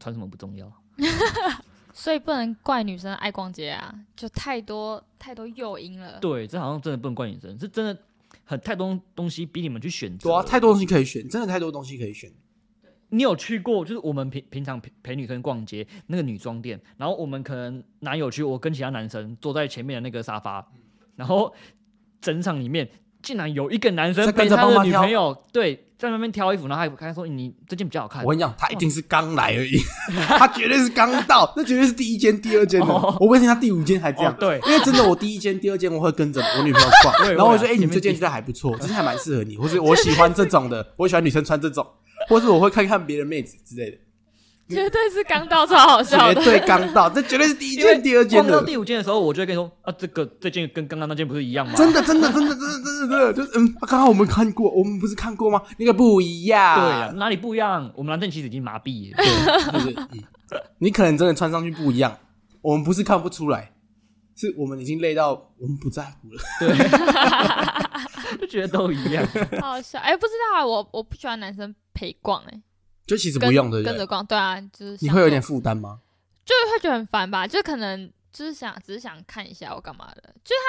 Speaker 3: 穿什么不重要。
Speaker 2: 所以不能怪女生爱逛街啊，就太多太多诱因了。
Speaker 3: 对，这好像真的不能怪女生，是真的很太多东西逼你们去选择。
Speaker 1: 对啊，太多东西可以选，真的太多东西可以选。
Speaker 3: 你有去过？就是我们平平常陪陪女生逛街那个女装店，然后我们可能男友去，我跟其他男生坐在前面的那个沙发，然后整场里面竟然有一个男生
Speaker 1: 在跟
Speaker 3: 陪他的女朋友，对，在那边挑衣服，然后还跟他说你这件比较好看
Speaker 1: 我。跟你讲，他一定是刚来而已，他绝对是刚到，那绝对是第一间、第二间的。
Speaker 3: 哦
Speaker 1: 我问他第五间还这样
Speaker 3: 哦，对
Speaker 1: 因为真的我第一间、第二间我会跟着我女朋友逛，然后我说：“哎，你这件觉得还不错，这件还蛮适合你，或是我喜欢这种的，我喜欢女生穿这种，或是我会看看别的妹子之类的。”
Speaker 2: 绝对是刚到，超好笑的。
Speaker 1: 绝对刚到，这绝对是第一
Speaker 3: 因为
Speaker 1: 件、第二件
Speaker 3: 逛到
Speaker 1: 的。
Speaker 3: 第五件的时候，我就会跟你说啊，这个这件跟刚刚那件不是一样吗？
Speaker 1: 真的，真的，真的，真的，真的，真的，就是嗯，刚刚我们看过，我们不是看过吗？那个不一样，
Speaker 3: 对啊，哪里不一样？我们男生其实已经麻痹了。
Speaker 1: 对，就是嗯，你可能真的穿上去不一样，我们不是看不出来，是我们已经累到我们不在乎了。
Speaker 3: 就觉得都一样。
Speaker 2: 好好笑。哎、不知道啊，我我不喜欢男生陪逛、哎，
Speaker 1: 就其实不用，的
Speaker 2: 跟着？逛，对啊，就是
Speaker 1: 你会有点
Speaker 2: 想
Speaker 1: 负担吗？
Speaker 2: 说，就会觉得很烦吧，就可能就是想只是想看一下我干嘛的，就是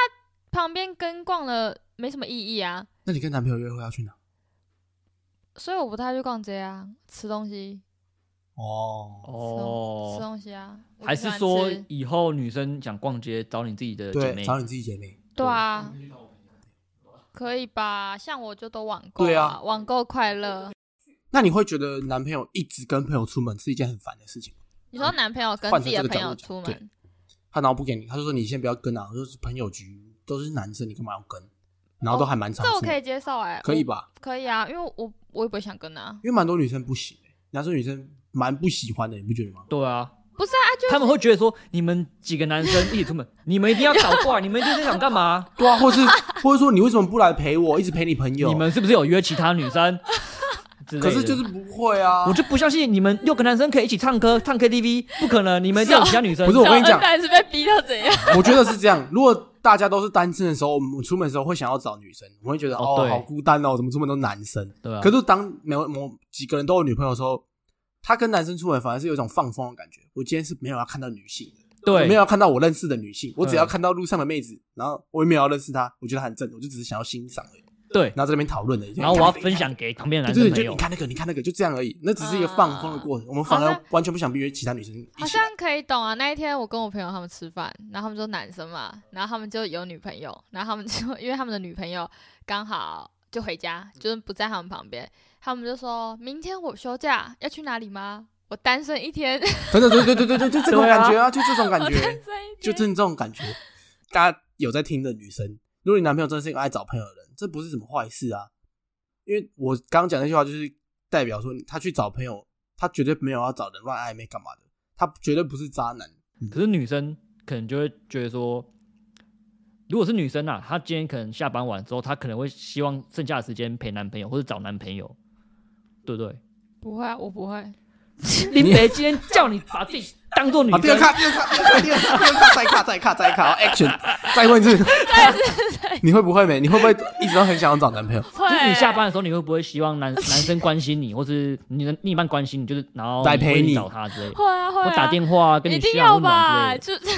Speaker 2: 他旁边跟逛了没什么意义啊，
Speaker 1: 那你跟男朋友约会要去哪？
Speaker 2: 所以我不太去逛街啊，吃东西，
Speaker 1: 哦哦，
Speaker 2: 吃
Speaker 3: 哦，
Speaker 2: 东西啊，我
Speaker 3: 还是说以后女生想逛街找你自己的姐，妹？
Speaker 1: 找你自己姐妹。
Speaker 2: 对啊，可以吧？像我就都网购、
Speaker 1: 对啊
Speaker 2: 网购快乐。
Speaker 1: 那你会觉得男朋友一直跟朋友出门是一件很烦的事情吗？
Speaker 2: 你说男朋友跟自己的朋友出门，
Speaker 1: 他然后不给你，他就说你先不要跟啊，就是朋友局都是男生，你干嘛要跟？然后都还蛮常出门，
Speaker 2: 这我可以接受哎、我
Speaker 1: 可以吧？
Speaker 2: 可以啊，因为我我也不会想跟啊。
Speaker 1: 因为蛮多女生不行、欸，男生女生蛮不喜欢的，你不觉得吗？
Speaker 3: 对啊，
Speaker 2: 不是啊，就
Speaker 3: 他们会觉得说你们几个男生一起出门，你们一定要搞怪，你们一定是想干嘛？
Speaker 1: 对啊，或是或者说你为什么不来陪我，一直陪你朋友？
Speaker 3: 你们是不是有约其他女生？
Speaker 1: 可是就是不会啊，
Speaker 3: 我就不相信你们六个男生可以一起唱歌、唱 KTV，不可能，你们一定有其他女生。
Speaker 1: 不是我跟你讲
Speaker 2: 小恩还是被逼到怎样？
Speaker 1: 我觉得是这样。如果大家都是单身的时候，我们出门的时候会想要找女生，我会觉得哦
Speaker 3: 哦
Speaker 1: 好孤单哦，怎么出门都男生？
Speaker 3: 对啊，
Speaker 1: 可是当某某几个人都有女朋友的时候，他跟男生出门反而是有一种放风的感觉。我今天是没有要看到女性的，我
Speaker 3: 对
Speaker 1: 没有要看到我认识的女性，我只要看到路上的妹子，然后我也没有要认识她，我觉得很正，我就只是想要欣赏而已。
Speaker 3: 对，
Speaker 1: 然后在那边讨论的，
Speaker 3: 然后我要分享给旁边的
Speaker 1: 对对对，就
Speaker 3: 男生朋友
Speaker 1: 你。看那个，你看那个，就这样而已。那只是一个放风的过程，我们反而完全不想约其他女生
Speaker 2: 好。像可以懂啊。那一天我跟我朋友他们吃饭，然后他们说男生嘛，然后他们就有女朋友，然后他们就因为他们的女朋友刚好就回家，就是不在他们旁边，他们就说明天我休假要去哪里吗？我单身一天，
Speaker 1: 真的，对对对对对，就这种感觉啊，就这种感觉，就真的这种感觉。大家有在听的女生，如果你男朋友真的是一个爱找朋友的人，这不是什么坏事啊。因为我刚刚讲那句话，就是代表说他去找朋友，他绝对没有要找人乱暧昧干嘛的，他绝对不是渣男。
Speaker 3: 可是女生可能就会觉得说，如果是女生啊，她今天可能下班晚之后，她可能会希望剩下的时间陪男朋友或者找男朋友，对不对？
Speaker 2: 不会啊，我不会。
Speaker 3: 林北今天叫你把自己当做女
Speaker 1: 好，第二
Speaker 3: 生，
Speaker 1: 第二卡，第二卡，第二卡，第二卡，再卡，再卡，再卡好，action，再问一次，你会不会没？你会不会一直都很想要找男朋友？
Speaker 2: 会
Speaker 3: 就是你下班的时候，你会不会希望男男生关心你，或是你的另一半关心你，就是然后
Speaker 1: 再陪你
Speaker 3: 找他之类的，
Speaker 2: 会啊会啊，
Speaker 3: 我打电话跟你
Speaker 2: 一定要
Speaker 3: 嘘寒问暖
Speaker 2: 吧？
Speaker 3: 之类的。
Speaker 2: 就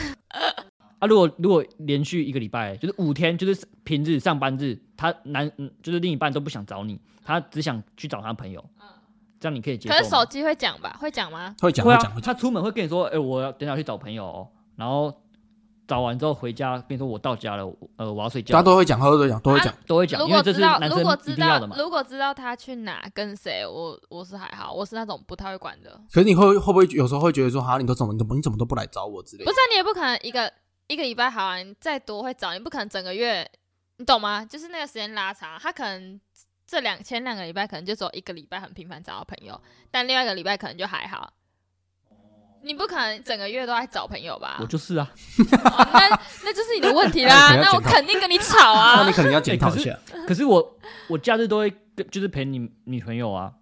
Speaker 3: 啊，如果如果连续一个礼拜，就是五天，就是平日上班日，他男嗯，就是另一半都不想找你，他只想去找他朋友，这样你可以接受？
Speaker 2: 可是手机会讲吧？会讲吗？
Speaker 1: 会讲，
Speaker 3: 会
Speaker 1: 讲，会，讲。
Speaker 3: 他出门会跟你说，哎、我要等下去找朋友、哦，然后找完之后回家跟你说我到家了，呃，我要睡觉
Speaker 1: 大家，都会讲，都会讲，都会讲。
Speaker 3: 都会讲，
Speaker 2: 如
Speaker 3: 因为这
Speaker 2: 果知道，
Speaker 3: 是男生
Speaker 2: 如果知道。如果知道他去哪跟谁，我我是还好，我是那种不太会管的。
Speaker 1: 可是你会会不会有时候会觉得说，哈，你都怎么，你怎么，你怎么都不来找我之类的？
Speaker 2: 不是、啊、你也不可能一个一个礼拜好啊，你再多会找，你不可能整个月，你懂吗？就是那个时间拉长，他可能这两前两个礼拜可能就只有一个礼拜很频繁找到朋友，但另外一个礼拜可能就还好。你不可能整个月都在找朋友吧？
Speaker 3: 我就是啊，
Speaker 2: 哦那那就是你的问题啦。
Speaker 1: 那
Speaker 2: 我肯定跟你吵啊
Speaker 1: 那你。可能要检讨一下。
Speaker 3: 可是我我假日都会跟就是陪你女朋友啊，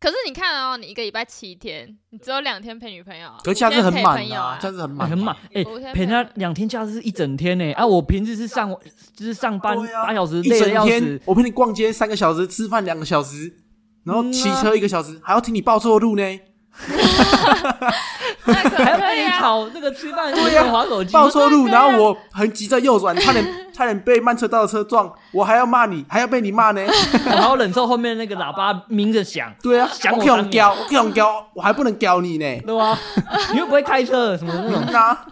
Speaker 2: 可是你看哦，你一个礼拜七天，你只有两天陪女朋友，
Speaker 1: 可是假日很满啊。假日很满，
Speaker 3: 哎很满，哎、陪他两天假日是一整天呢、啊，我平时是上就是上班八小时，
Speaker 1: 一
Speaker 3: 累的要
Speaker 1: 整天
Speaker 3: 死，，
Speaker 1: 我陪你逛街三个小时，吃饭两个小时，然后骑车一个小时，还要听你报错路呢。
Speaker 3: 还要跟。你吵那个吃饭
Speaker 1: 对呀
Speaker 3: 滑手机，
Speaker 1: 报错路，然后我很急着右转，差点差点被慢车道的车撞，我还要骂你，还要被你骂呢。
Speaker 3: 我还要忍受后面那个喇叭鸣着响，
Speaker 1: 对啊，
Speaker 3: 响我
Speaker 1: 我可以用
Speaker 3: 三年
Speaker 1: 教，我可以用教，我还不能教你呢。
Speaker 3: 对吧？你又不会开车什么的那种，
Speaker 1: 嗯啊，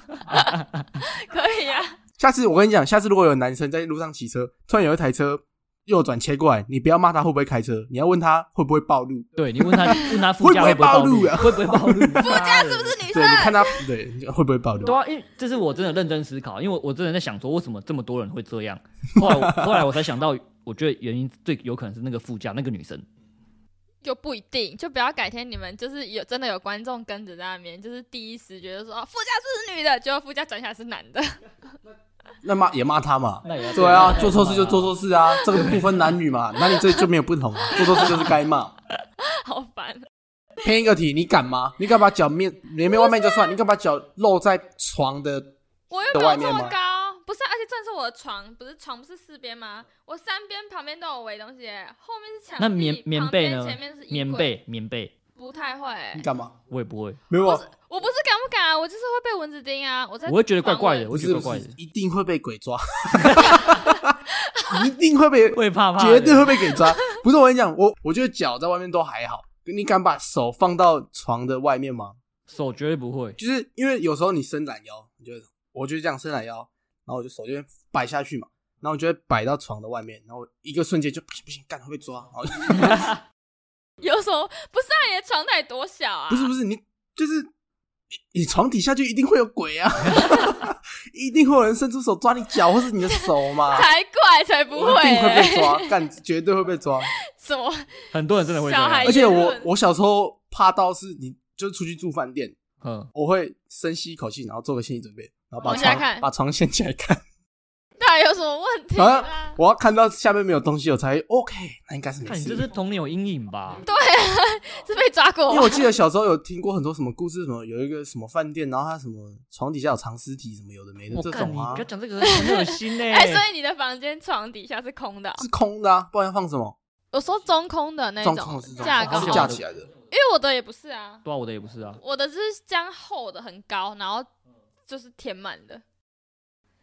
Speaker 2: 可以啊，
Speaker 1: 下次我跟你讲，下次如果有男生在路上骑车，突然有一台车右转切过来，你不要骂他会不会开车，你要问他会不会暴露。
Speaker 3: 对你问他 问他副驾
Speaker 1: 会不会
Speaker 3: 暴
Speaker 1: 暴露啊
Speaker 3: 会不会暴露？副驾
Speaker 2: 是不是女
Speaker 1: 对，你
Speaker 2: 生？
Speaker 1: 看他对会不会暴露
Speaker 3: 对？啊，因为这是我真的认真思考，因为我我真的在想说，为什么这么多人会这样？后来我 后来我才想到，我觉得原因最有可能是那个副驾那个女生，
Speaker 2: 就不一定，就不要改天你们就是有真的有观众跟着在那边，就是第一时觉得说、哦、副驾是女的，结果副驾转下来是男的，
Speaker 1: 那骂也骂他嘛。
Speaker 3: 那也
Speaker 1: 对啊，做错事就做错事啊，这个不分男女嘛，男女这就没有不同啊，做错事就是该骂。
Speaker 2: 好烦。
Speaker 1: 偏一个题，你敢吗？你敢把脚面里面外面就算，你敢把脚露在床的？
Speaker 2: 我又没有
Speaker 1: 的外面吗
Speaker 2: 这么高，不是，而且正是我的床，不是床不是四边吗？我三边旁边都有围东西耶，后面是墙壁，
Speaker 3: 那棉棉
Speaker 2: 旁边
Speaker 3: 被呢
Speaker 2: 前面是？衣
Speaker 3: 棉
Speaker 2: 柜，
Speaker 3: 被棉被，
Speaker 2: 不太会耶
Speaker 1: 你。敢吗？
Speaker 3: 我也不会，
Speaker 1: 没有啊，
Speaker 2: 我不是敢不敢啊，我就是会被蚊子叮啊。我在
Speaker 3: 我会觉得怪怪的，我
Speaker 1: 不是不是
Speaker 3: 觉得怪怪的，，
Speaker 1: 一定会被鬼抓，一定会被，
Speaker 3: 会怕怕的，
Speaker 1: 绝对会被鬼抓。不是我跟你讲，我我觉得脚在外面都还好，你敢把手放到床的外面吗？
Speaker 3: 手绝对不会。
Speaker 1: 就是因为有时候你伸懒腰，你就我就这样伸懒腰，然后我就手就会摆下去嘛，然后我就会摆到床的外面，然后一个瞬间就不行不行，干会被抓，然后就
Speaker 2: 有什么？不是啊，你的床到底多小啊？
Speaker 1: 不是不是，你就是你你床底下就一定会有鬼啊，一定会有人伸出手抓你脚或是你的手嘛，
Speaker 2: 才怪，才不会、
Speaker 1: 一定会被
Speaker 2: 欸。
Speaker 1: 抓，干绝对会被抓。
Speaker 2: 什么？
Speaker 3: 很多人真的会这样
Speaker 2: 小孩
Speaker 1: 而且我我小时候怕到是你就是出去住饭店，
Speaker 3: 嗯，
Speaker 1: 我会深吸一口气，然后做个心理准备，然后把床
Speaker 2: 看
Speaker 1: 把床掀起来看，
Speaker 2: 到底有什么问题？
Speaker 1: 我要看到下面没有东西，我才 OK，那应该是没事
Speaker 3: 看你这。是童年有阴影吧？
Speaker 2: 对、啊是被抓过
Speaker 1: 因为我？记得小时候有听过很多什么故事，什么有一个什么饭店，然后它什么床底下有藏尸体，什么有的没的这种啊
Speaker 3: 你不要，讲这个，很恶心呢。
Speaker 2: 哎、所以你的房间床底下是空的哦、
Speaker 1: 是空的啊，不然要放什么？
Speaker 2: 我说中空的那
Speaker 1: 中
Speaker 2: 种
Speaker 1: 空是中
Speaker 2: 架高，
Speaker 1: 是架起来的。
Speaker 2: 因为我的也不是啊，
Speaker 3: 对啊，我的也不是啊，
Speaker 2: 我的是这样厚的很高，然后就是填满的，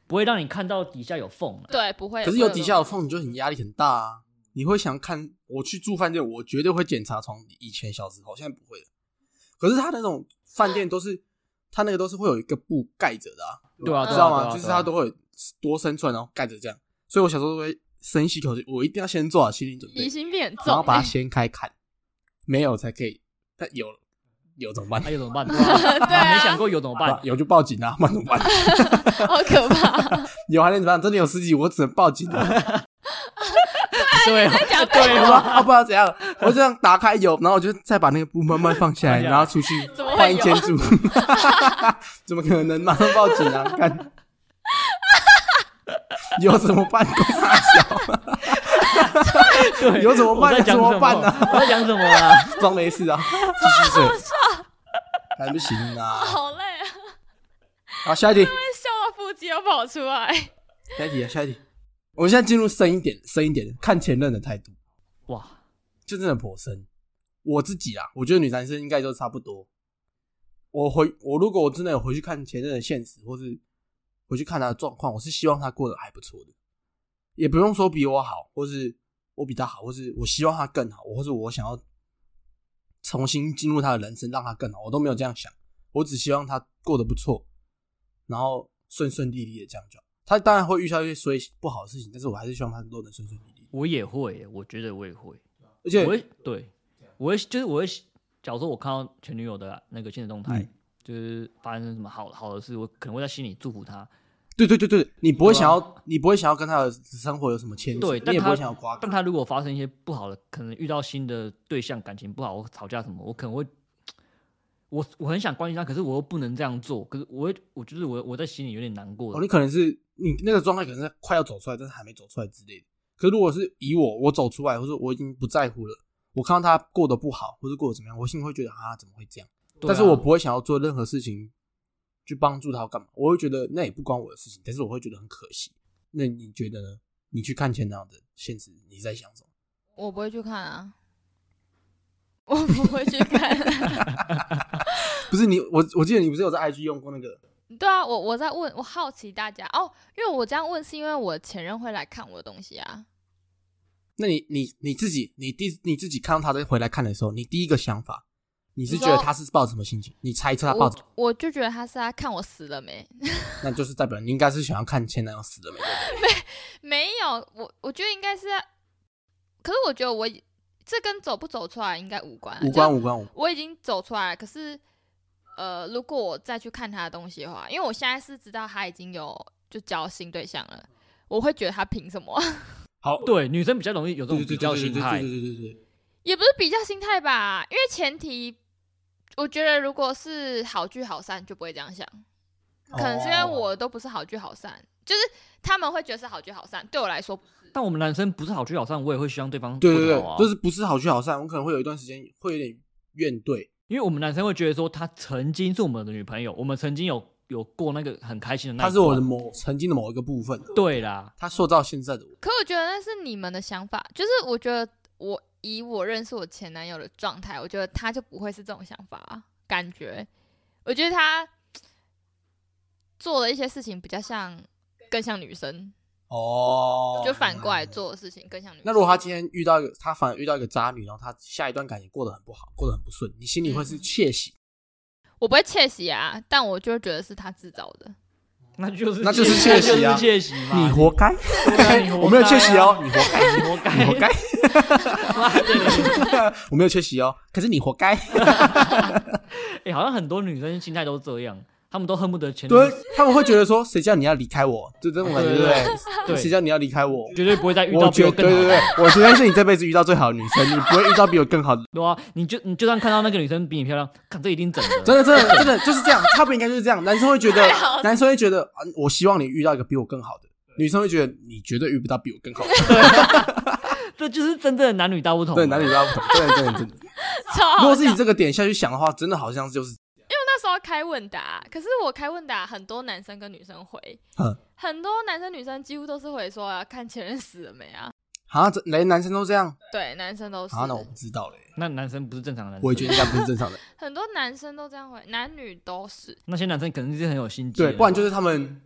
Speaker 3: 不会让你看到底下有缝的。
Speaker 2: 对，不会。
Speaker 1: 可是有底下有缝，你就很压力很大啊。你会想看，我去住饭店，我绝对会检查床底。以前小时候，现在不会了。可是他那种饭店都是，他那个都是会有一个布盖着的啊，
Speaker 3: 对啊，
Speaker 2: 嗯
Speaker 1: 知道吗？就是他都会多伸出来，然后盖着这样。所以我小时候都会深吸口气，我一定要先做好心理准备
Speaker 2: 疑，心病很重、
Speaker 1: 然后把它
Speaker 2: 欸
Speaker 1: 掀开看，没有才可以。但有有怎么办？
Speaker 3: 那有怎么办？
Speaker 2: 对啊
Speaker 3: 没想过有怎么办？
Speaker 1: 有就报警啊，不然怎么办？
Speaker 2: 好可怕。
Speaker 1: 有还能怎么样？真的有司机，我只能报警啊。
Speaker 3: 对啊，
Speaker 2: 讲
Speaker 3: 对啊，
Speaker 1: 啊，不知道怎样，我这样打开有，然后我就再把那个布慢慢放下来，然后出去换一间住。怎么可能？马上报警啊！干，有怎么办？公傻小，
Speaker 3: 对，
Speaker 1: 有怎么办怎么
Speaker 3: 什
Speaker 1: 办呢
Speaker 3: 我在讲什么啊？
Speaker 1: 装没事啊，继续睡。还不行啊！
Speaker 2: 好累啊，
Speaker 1: 好，下一题，
Speaker 2: 笑到腹肌要跑出来。
Speaker 1: 下一题啊，下一题。我们现在进入深一点，深一点，看前任的态度，
Speaker 3: 哇，
Speaker 1: 就真的颇深。我自己啊，我觉得女男生应该都差不多。我回我如果我真的有回去看前任的现实，或是回去看他的状况，我是希望他过得还不错的，也不用说比我好，或是我比他好，或是我希望他更好，或是我想要重新进入他的人生，让他更好，我都没有这样想。我只希望他过得不错，然后顺顺利利的这样就好。他当然会遇到一些所以不好的事情，但是我还是希望他都能顺顺利利。
Speaker 3: 我也会，我觉得我也会，
Speaker 1: 而且
Speaker 3: 我会对，我会就是我会，假如说我看到前女友的那个现实动态，
Speaker 1: 嗯
Speaker 3: 就是发生什么好好的事，我可能会在心里祝福她，
Speaker 1: 对对对对，你不会想要，你不会想要跟他的生活有什么牵扯，
Speaker 3: 对但他
Speaker 1: 你也不会想要瓜葛
Speaker 3: 但。他如果发生一些不好的，可能遇到新的对象，感情不好，我吵架什么，我可能会。我我很想关心他，可是我又不能这样做。可是我会，我就是我，我在心里有点难过
Speaker 1: 哦，你可能是你那个状态可能是快要走出来，但是还没走出来之类的。可是如果是以我，我走出来，或者我已经不在乎了，我看到他过得不好，或者过得怎么样，我心里会觉得啊，怎么会这样？
Speaker 3: 啊
Speaker 1: 但是我不会想要做任何事情去帮助他干嘛，我会觉得那也不关我的事情，但是我会觉得很可惜。那你觉得呢？你去看前男友的现实，你在想什么？
Speaker 2: 我不会去看啊，我不会去看。
Speaker 1: 不是你，我我记得你不是有在 IG 用过那个？
Speaker 2: 对啊，我我在问，我好奇大家哦，因为我这样问是因为我前任会来看我的东西啊。
Speaker 1: 那你你你自己，你第你自己看到他在回来看的时候，你第一个想法，你是觉得他是抱着什么心情？你猜测他抱着，
Speaker 2: 我我就觉得他是在看我死了没？
Speaker 1: 那就是代表你应该是想要看前男友死了没？
Speaker 2: 没没有，我我觉得应该是，可是我觉得我这跟走不走出来应该无关啊，
Speaker 1: 无关无关无。
Speaker 2: 我已经走出来了，可是呃，如果我再去看他的东西的话，因为我现在是知道他已经有就交新对象了，我会觉得他凭什么？
Speaker 1: 好，
Speaker 3: 对，女生比较容易有这种比较
Speaker 1: 对对对
Speaker 3: 心态
Speaker 1: 对。对对对，
Speaker 2: 也不是比较心态吧，因为前提，我觉得如果是好聚好散，就不会这样想。可能是因为
Speaker 1: 哦
Speaker 2: 我都不是好聚好散，就是他们会觉得是好聚好散，对我来说不是。
Speaker 3: 但我们男生不是好聚好散，我也会希望对方
Speaker 1: 对对对就是不是好聚好散，我可能会有一段时间会有点怨怼。
Speaker 3: 因为我们男生会觉得说，她曾经是我们的女朋友，我们曾经有有过那个很开心的。
Speaker 1: 他是我的某曾经的某一个部分，
Speaker 3: 对啦，
Speaker 1: 他塑造现在的我。
Speaker 2: 可我觉得那是你们的想法，就是我觉得我以我认识我前男友的状态，我觉得他就不会是这种想法、啊，感觉，我觉得他做的一些事情比较像，更像女生，
Speaker 1: 哦，
Speaker 2: 就反过来做的事情更像女生。
Speaker 1: 那如果他今天遇到一个，他反而遇到一个渣女，然后他下一段感情过得很不好，过得很不顺，你心里会是窃喜，
Speaker 2: 我不会窃喜啊，但我就会觉得是他自找的。
Speaker 3: 那就是
Speaker 1: 那就是窃喜啊。你活该。我没有窃喜哦，你活该，
Speaker 3: 你活该，
Speaker 1: 你活该。
Speaker 3: 妈的。
Speaker 1: 我没有窃喜哦，可是你活该。
Speaker 3: 哎、好像很多女生心态都这样，她们都恨不得前
Speaker 1: 对，他们会觉得说，谁叫你要离开我？就这种感觉，对不对？
Speaker 3: 对
Speaker 1: 谁叫你要离开我？
Speaker 3: 绝对不会再遇到比我
Speaker 1: 觉得对对
Speaker 3: 更好的。
Speaker 1: 对，我绝对是你这辈子遇到最好的女生，你不会 遇到比我更好的。
Speaker 3: 对啊，你就你就算看到那个女生比你漂亮，看这一定整的。
Speaker 1: 真的，真的，真的就是这样，差别应该就是这样。男生会觉得男生会觉得，啊，我希望你遇到一个比我更好的；女生会觉得，你绝对遇不到比我更好的。
Speaker 3: 这就是真正的男女大不同。
Speaker 1: 对，男女大不同，真的，真的，真的。如果是
Speaker 2: 笑
Speaker 1: 以这个点下去想的话，真的好像就是，
Speaker 2: 那时候开问答，可是我开问答，很多男生跟女生回
Speaker 1: 嗯，
Speaker 2: 很多男生女生几乎都是回说啊看前任死了没啊。
Speaker 1: 啊，这连男生都这样
Speaker 2: 对，男生都是。
Speaker 1: 啊？那我不知道嘞，
Speaker 3: 那男生不是正常人，
Speaker 1: 我也觉得应该不是正常人。
Speaker 2: 很多男生都这样回，男女都是。
Speaker 3: 那些男生可能是很有心机。
Speaker 1: 对，不然就是他们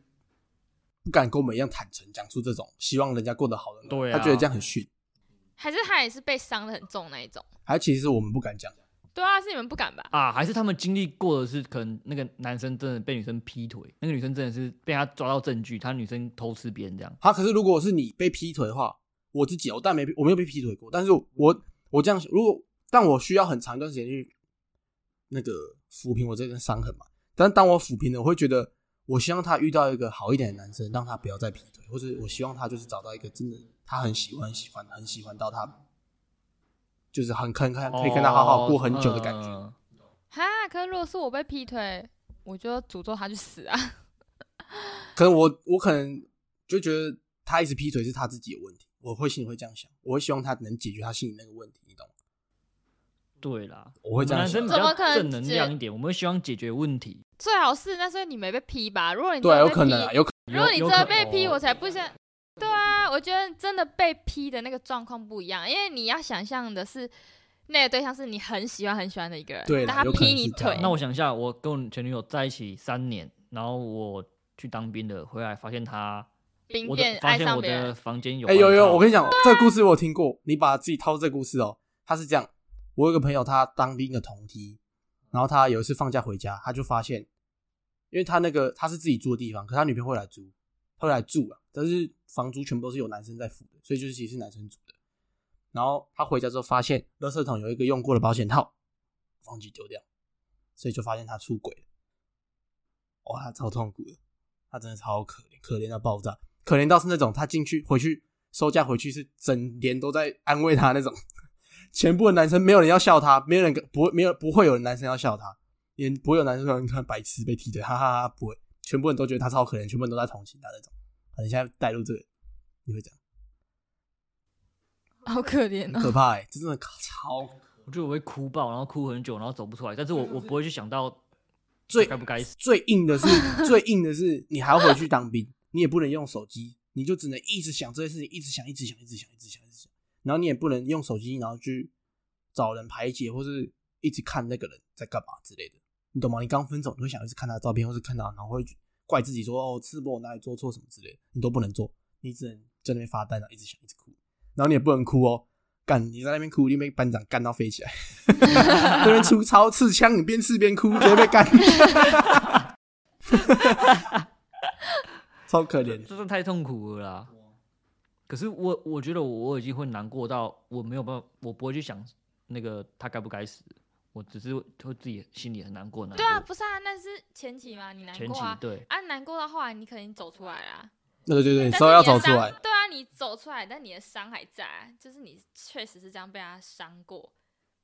Speaker 1: 不敢跟我们一样坦诚，讲出这种希望人家过得好的。
Speaker 3: 对啊
Speaker 1: 他觉得这样很逊，
Speaker 2: 还是他也是被伤的很重那一种？
Speaker 1: 还其实我们不敢讲。
Speaker 2: 对啊，是你们不敢吧？
Speaker 3: 啊，还是他们经历过的是，可能那个男生真的被女生劈腿，那个女生真的是被他抓到证据，他女生偷吃别人这样。
Speaker 1: 他可是如果是你被劈腿的话，我自己我但没我没有被劈腿过，但是我我这样如果但我需要很长一段时间去那个抚平我这根伤痕嘛。但当我抚平了，我会觉得我希望他遇到一个好一点的男生，让他不要再劈腿，或者我希望他就是找到一个真的他很喜欢、很喜欢、很喜欢到他，就是很可以看可以跟他好好过很久的感觉。
Speaker 3: 哦
Speaker 2: 哈，可是如果是我被劈腿，我就诅咒他去死啊！
Speaker 1: 可能我我可能就觉得他一直劈腿是他自己的问题，我会心里会这样想，我会希望他能解决他心里那个问题，你懂吗？
Speaker 3: 对啦，
Speaker 1: 我会这样想
Speaker 3: 男生比较
Speaker 2: 怎么可能
Speaker 3: 正能量一点，我们会希望解决问题。
Speaker 2: 最好是那时候你没被劈吧？如果你
Speaker 1: 对有可能啊，有可能
Speaker 2: 如果你真的被劈，我才不想。对啊，我觉得真的被劈的那个状况不一样，因为你要想象的是那个对象是你很喜欢很喜欢的一个人，但他
Speaker 1: 有可能
Speaker 2: 劈你腿
Speaker 1: 是这样，
Speaker 3: 那我想一下，我跟我前女友在一起三年，然后我去当兵的，回来发现她，我的
Speaker 2: 兵变
Speaker 3: 发现我的，房间有
Speaker 1: 哎、有有，我跟你讲，这个故事我有听过。你把自己套这个故事哦，他是这样：我有个朋友，他当兵的同梯，然后他有一次放假回家，他就发现，因为他那个他是自己住的地方，可他女朋友会来租，他会来住啊，但是房租全部都是有男生在付的，所以就是其实是男生租的。然后他回家之后发现，垃圾桶有一个用过的保险套，忘记丢掉，所以就发现他出轨了。哇，他超痛苦的，他真的超可怜，可怜到爆炸。可怜到是那种他进去回去收假回去是整年都在安慰他那种，全部的男生没有人要笑他，没有人不会没有不会有男生要笑他，也不会有男生说你看白痴被踢的，哈哈哈，不会，全部人都觉得他超可怜，全部人都在同情他那种。啊，你现在带入这个，你会怎样，
Speaker 2: 好可怜。
Speaker 1: 可怕哎、这真的超
Speaker 3: 我觉得我会哭爆，然后哭很久，然后走不出来。但是我我不会去想到
Speaker 1: 最
Speaker 3: 该不该死。
Speaker 1: 最硬的是 最硬的是你还要回去当兵，你也不能用手机，你就只能一直想这些事情，一直想，一直想，一直想，一直想，一直想。然后你也不能用手机，然后去找人排解，或是一直看那个人在干嘛之类的，你懂吗？你刚分手，你会想一直看他的照片，或是看到，然后会怪自己说哦，是不是我哪里做错什么之类的，你都不能做，你只能在那边发呆，然后一直想，一直哭，然后你也不能哭哦。干你在那边哭，你被班长干到飞起来，那边出超刺枪，你边刺边哭，直接被干，超可怜。
Speaker 3: 真的太痛苦了。可是我我觉得我已经会难过到我没有办法，我不会去想那个他该不该死，我只是会自己心里很难过。难过
Speaker 2: 对啊，不是啊，那是前期嘛，你难过啊。
Speaker 3: 期对，
Speaker 2: 啊，难过到后来，你肯定走出来啦。
Speaker 1: 对对对，
Speaker 2: 但
Speaker 1: 时候要走出来。
Speaker 2: 对啊，你走出来，但你的伤还在啊，就是你确实是这样被他伤过，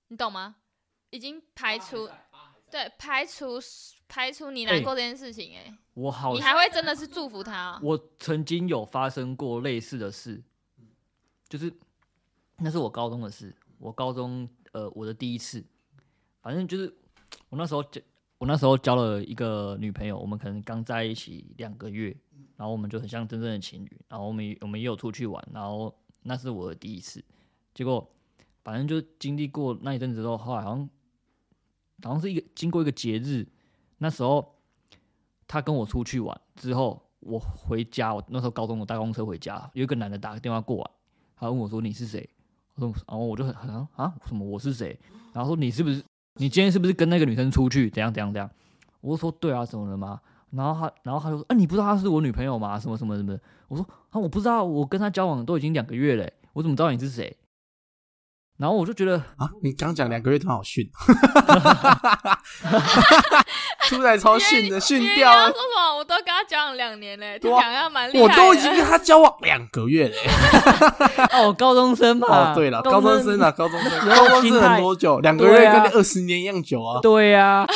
Speaker 2: 你懂吗？已经排除，对，排除排除你难
Speaker 3: 哎
Speaker 2: 过这件事情、哎、
Speaker 3: 我好
Speaker 2: 你还会真的是祝福他哦、
Speaker 3: 我曾经有发生过类似的事，就是那是我高中的事。我高中呃我的第一次，反正就是 我那时候交我那时候交了一个女朋友，我们可能刚在一起两个月，然后我们就很像真正的情侣，然后我们我们也有出去玩，然后那是我的第一次，结果反正就经历过那一阵子之后，后来好像好像是一个经过一个节日，那时候他跟我出去玩之后，我回家，我那时候高中我搭公车回家，有一个男的打个电话过来，他问我说你是谁？我说，然后我就很很啊什么我是谁？然后说你是不是你今天是不是跟那个女生出去？怎样怎样怎样？我说对啊，怎么了吗？然后他然后他就说啊你不知道她是我女朋友吗？什么什么什么？我说啊我不知道，我跟她交往都已经两个月了，我怎么知道你是谁？然后我就觉得
Speaker 1: 啊，你刚讲两个月，突然好逊，出来超逊的，逊掉
Speaker 2: 说。什么？我都跟他交往两年嘞，
Speaker 1: 对啊
Speaker 2: 听起来好像蛮厉害。
Speaker 1: 我都已经跟他交往两个月了欸。
Speaker 3: 哦高中生嘛，
Speaker 1: 哦，对了，高中生啊，高中生，
Speaker 3: 时候
Speaker 1: 高中生很多久？两个月跟二十年一样久啊。
Speaker 3: 对呀、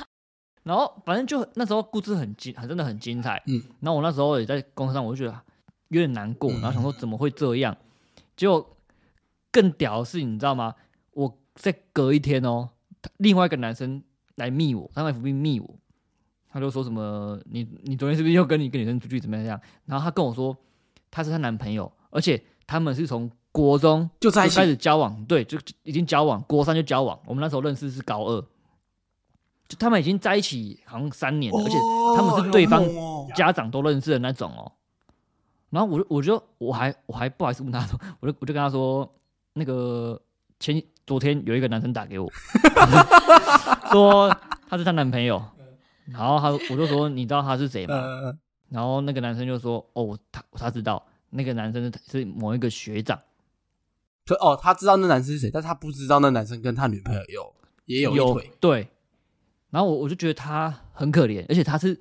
Speaker 3: 然后反正就那时候故事很精，很真的很精彩。
Speaker 1: 嗯，
Speaker 3: 然后我那时候也在公司上，我就觉得有点难过，
Speaker 1: 嗯
Speaker 3: 然后想说怎么会这样？结果更屌的是，你知道吗？我在隔一天哦，另外一个男生来密我，他在 FB 密我，他就说什么你你昨天是不是又跟你一个女生出去怎么样怎么样？然后他跟我说他是她男朋友，而且他们是从国中
Speaker 1: 就在
Speaker 3: 开始交往，对，就就已经交往，国三就交往。我们那时候认识是高二，就他们已经在一起好像三年了，而且他们是对方家长都认识的那种哦。然后我就我就我还我还不好意思问他说，我就我就跟他说，那个前昨天有一个男生打给我，说他是她男朋友，然后他我就说你知道他是谁吗？
Speaker 1: 呃，
Speaker 3: 然后那个男生就说哦他他知道那个男生是是某一个学长。
Speaker 1: 可哦，他知道那男生是谁，但他不知道那男生跟他女朋友有也有一腿。
Speaker 3: 对，然后我我就觉得他很可怜，而且他是他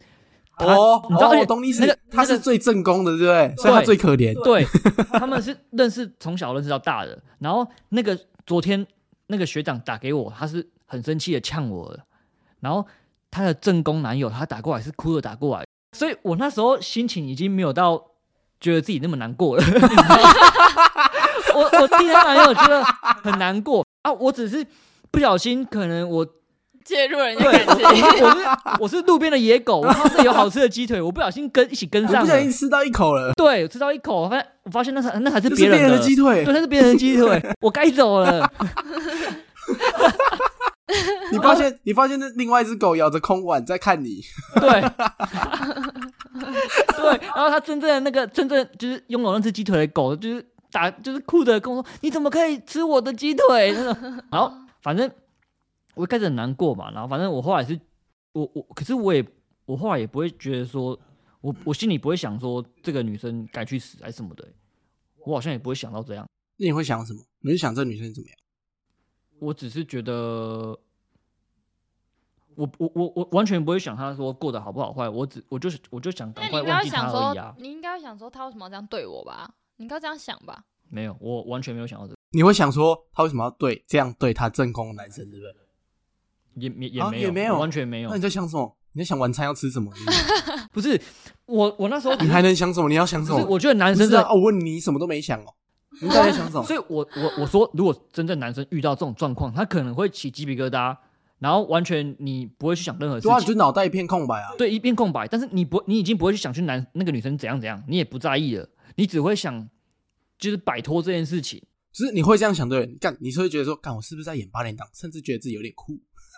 Speaker 1: 哦，
Speaker 3: 你知道，
Speaker 1: 哦
Speaker 3: 而且
Speaker 1: 我懂你意思
Speaker 3: 那个，
Speaker 1: 他是最正宫的，对不对？所以他最可怜。
Speaker 3: 对，他们是认识从小认识到大的。然后那个昨天那个学长打给我，他是很生气的呛我的，然后他的正宫男友他打过来是哭着打过来，所以我那时候心情已经没有到觉得自己那么难过了。我我替他男友觉得很难过啊，我只是不小心，可能我
Speaker 2: 介入人家
Speaker 3: 对，
Speaker 2: 感情，
Speaker 3: 我是我是路边的野狗，我看到有好吃的鸡腿，我不小心跟一起跟上了
Speaker 1: 不小心。吃到一口了，
Speaker 3: 对，我吃到一口，我发现我发现那才那才是别人
Speaker 1: 的鸡腿
Speaker 3: 对，。那是别人的鸡腿，我该走了。
Speaker 1: 你发现你发现那另外一只狗咬着空碗在看你，
Speaker 3: 对，对，然后他真正的那个真正就是拥有那只鸡腿的狗，就是打就是哭的跟我说：“你怎么可以吃我的鸡腿？”那种，然后反正我一开始很难过嘛，然后反正我后来是，我我可是我也我后来也不会觉得说，我我心里不会想说这个女生该去死还是什么的，我好像也不会想到这样。
Speaker 1: 那你会想什么？你会想这女生怎么样？
Speaker 3: 我只是觉得，我我我我完全不会想他说过得好不好坏，我只我就是我就想赶
Speaker 2: 那你应该
Speaker 3: 快忘记他
Speaker 2: 会想说
Speaker 3: 而已啊，。
Speaker 2: 你应该会想说他为什么要这样对我吧？你应该这样想吧？
Speaker 3: 没有，我完全没有想到这个，
Speaker 1: 你会想说他为什么要对这样对他正宫的男生，对不对？
Speaker 3: 也也也没有，
Speaker 1: 啊也没有
Speaker 3: 完全没有
Speaker 1: 那你。在想什么？你在想晚餐要吃什么？不是
Speaker 3: 我我那时候
Speaker 1: 你还能想什么？你要想什么？
Speaker 3: 是，我觉得男生在
Speaker 1: 不是啊！我问你，你什么都没想哦。你到底在想什么？
Speaker 3: 所以我我我说，如果真正男生遇到这种状况，他可能会起鸡皮疙瘩，然后完全你不会去想任何事
Speaker 1: 对啊，你就，脑袋一片空白啊。
Speaker 3: 对，一片空白。但是你不，你已经不会去想去男那个女生怎样怎样，你也不在意了，你只会想就是摆脱这件事情。
Speaker 1: 就是你会这样想，对？干，你是会觉得说，干，我是不是在演八连档？甚至觉得自己有点酷。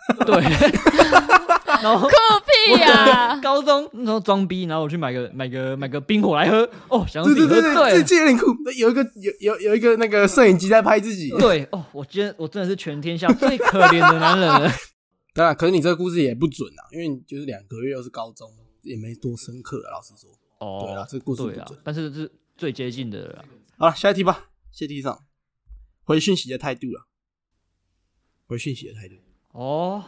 Speaker 3: 对，然后
Speaker 2: 酷屁呀、
Speaker 3: 高中那时候装逼，然后我去买个买个买个冰火来喝，哦，想要自己喝
Speaker 1: 对对对对，这这有点酷。有一个有有有一个那个摄影机在拍自己。
Speaker 3: 对哦，我今天我真的是全天下最可怜的男人了。
Speaker 1: 当然，可是你这个故事也不准啊，因为你就是两个月又是高中，也没多深刻啊。老实说，
Speaker 3: 哦，
Speaker 1: 对啊这个故事
Speaker 3: 对啊
Speaker 1: 不准，
Speaker 3: 但是是最接近的了。
Speaker 1: 好了，下一题吧。下一题上回讯息的态度了，回讯息的态度。
Speaker 3: 哦，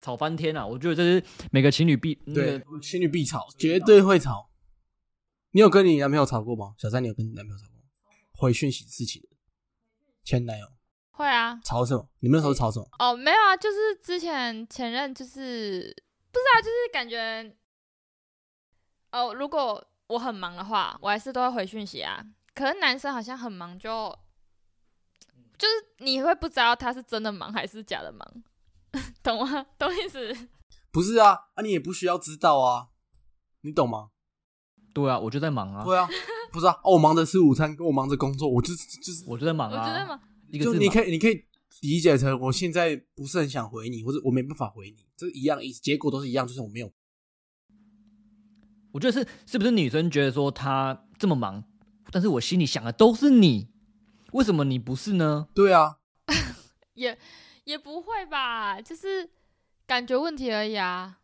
Speaker 3: 吵翻天啊！我觉得这是每个情侣必那
Speaker 1: 对，情侣必吵，绝对会吵。你有跟你男朋友吵过吗？小三，你有跟你男朋友吵过吗？回讯息事情前男友
Speaker 2: 会啊，
Speaker 1: 吵什么？你们那时候吵什么？
Speaker 2: 哦，没有啊，就是之前前任就是不知道，就是感觉，哦，如果我很忙的话，我还是都会回讯息啊。可是男生好像很忙就，就是你会不知道他是真的忙还是假的忙，懂吗？懂意思？
Speaker 1: 不是啊，啊，你也不需要知道啊，你懂吗？
Speaker 3: 对啊，我就在忙啊，
Speaker 1: 对啊，不是啊，哦，我忙着吃午餐，跟我忙着工作，我就是就是，
Speaker 3: 我就在忙啊，
Speaker 2: 嘛，
Speaker 1: 就
Speaker 3: 一个字忙
Speaker 1: 你可以你可以理解成我现在不是很想回你，或者我没办法回你，这一样意思，结果都是一样，就是我没有。
Speaker 3: 我觉得是是不是女生觉得说她这么忙，但是我心里想的都是你，为什么你不是呢？
Speaker 1: 对啊，
Speaker 2: 也也不会吧，就是感觉问题而已啊。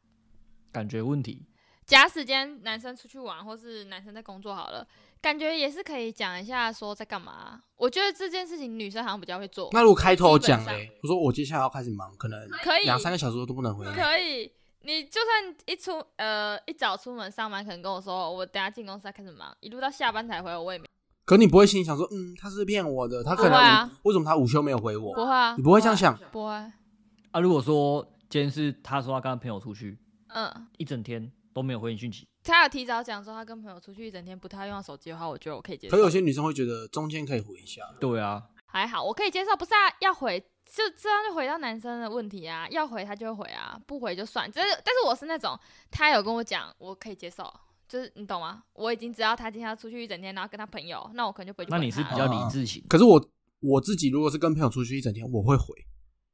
Speaker 3: 感觉问题，
Speaker 2: 假使今天男生出去玩，或是男生在工作好了，感觉也是可以讲一下说在干嘛。我觉得这件事情女生好像比较会做，
Speaker 1: 那如果开头讲嘞，我说我接下来要开始忙，可能
Speaker 2: 可以
Speaker 1: 两三个小时都不能回来。
Speaker 2: 可以。你就算一出呃一早出门上班，可能跟我说我等下进公司要开始忙，一路到下班才回我，我也没
Speaker 1: 可你不会心里想说，嗯，他是骗我的，他可能为什么他午休没有回我？
Speaker 2: 不会啊，
Speaker 1: 你不会这样想？
Speaker 2: 不会，
Speaker 3: 啊，如果说今天是他说他跟他朋友出去
Speaker 2: 嗯。
Speaker 3: 一整天都没有回你讯息，
Speaker 2: 他有提早讲说他跟朋友出去一整天不太用手机的话，我觉得我可以接受。
Speaker 1: 可有些女生会觉得中间可以回一下，
Speaker 3: 对啊，
Speaker 2: 还好，我可以接受。不是啊，要回就这样就回到男生的问题啊，要回他就会回啊，不回就算。这但是我是那种他有跟我讲，我可以接受，就是你懂吗？我已经知道他今天要出去一整天，然后跟他朋友，那我可能就不会去
Speaker 3: 那你是比较理智型，
Speaker 1: 可是我我自己如果是跟朋友出去一整天，我会回，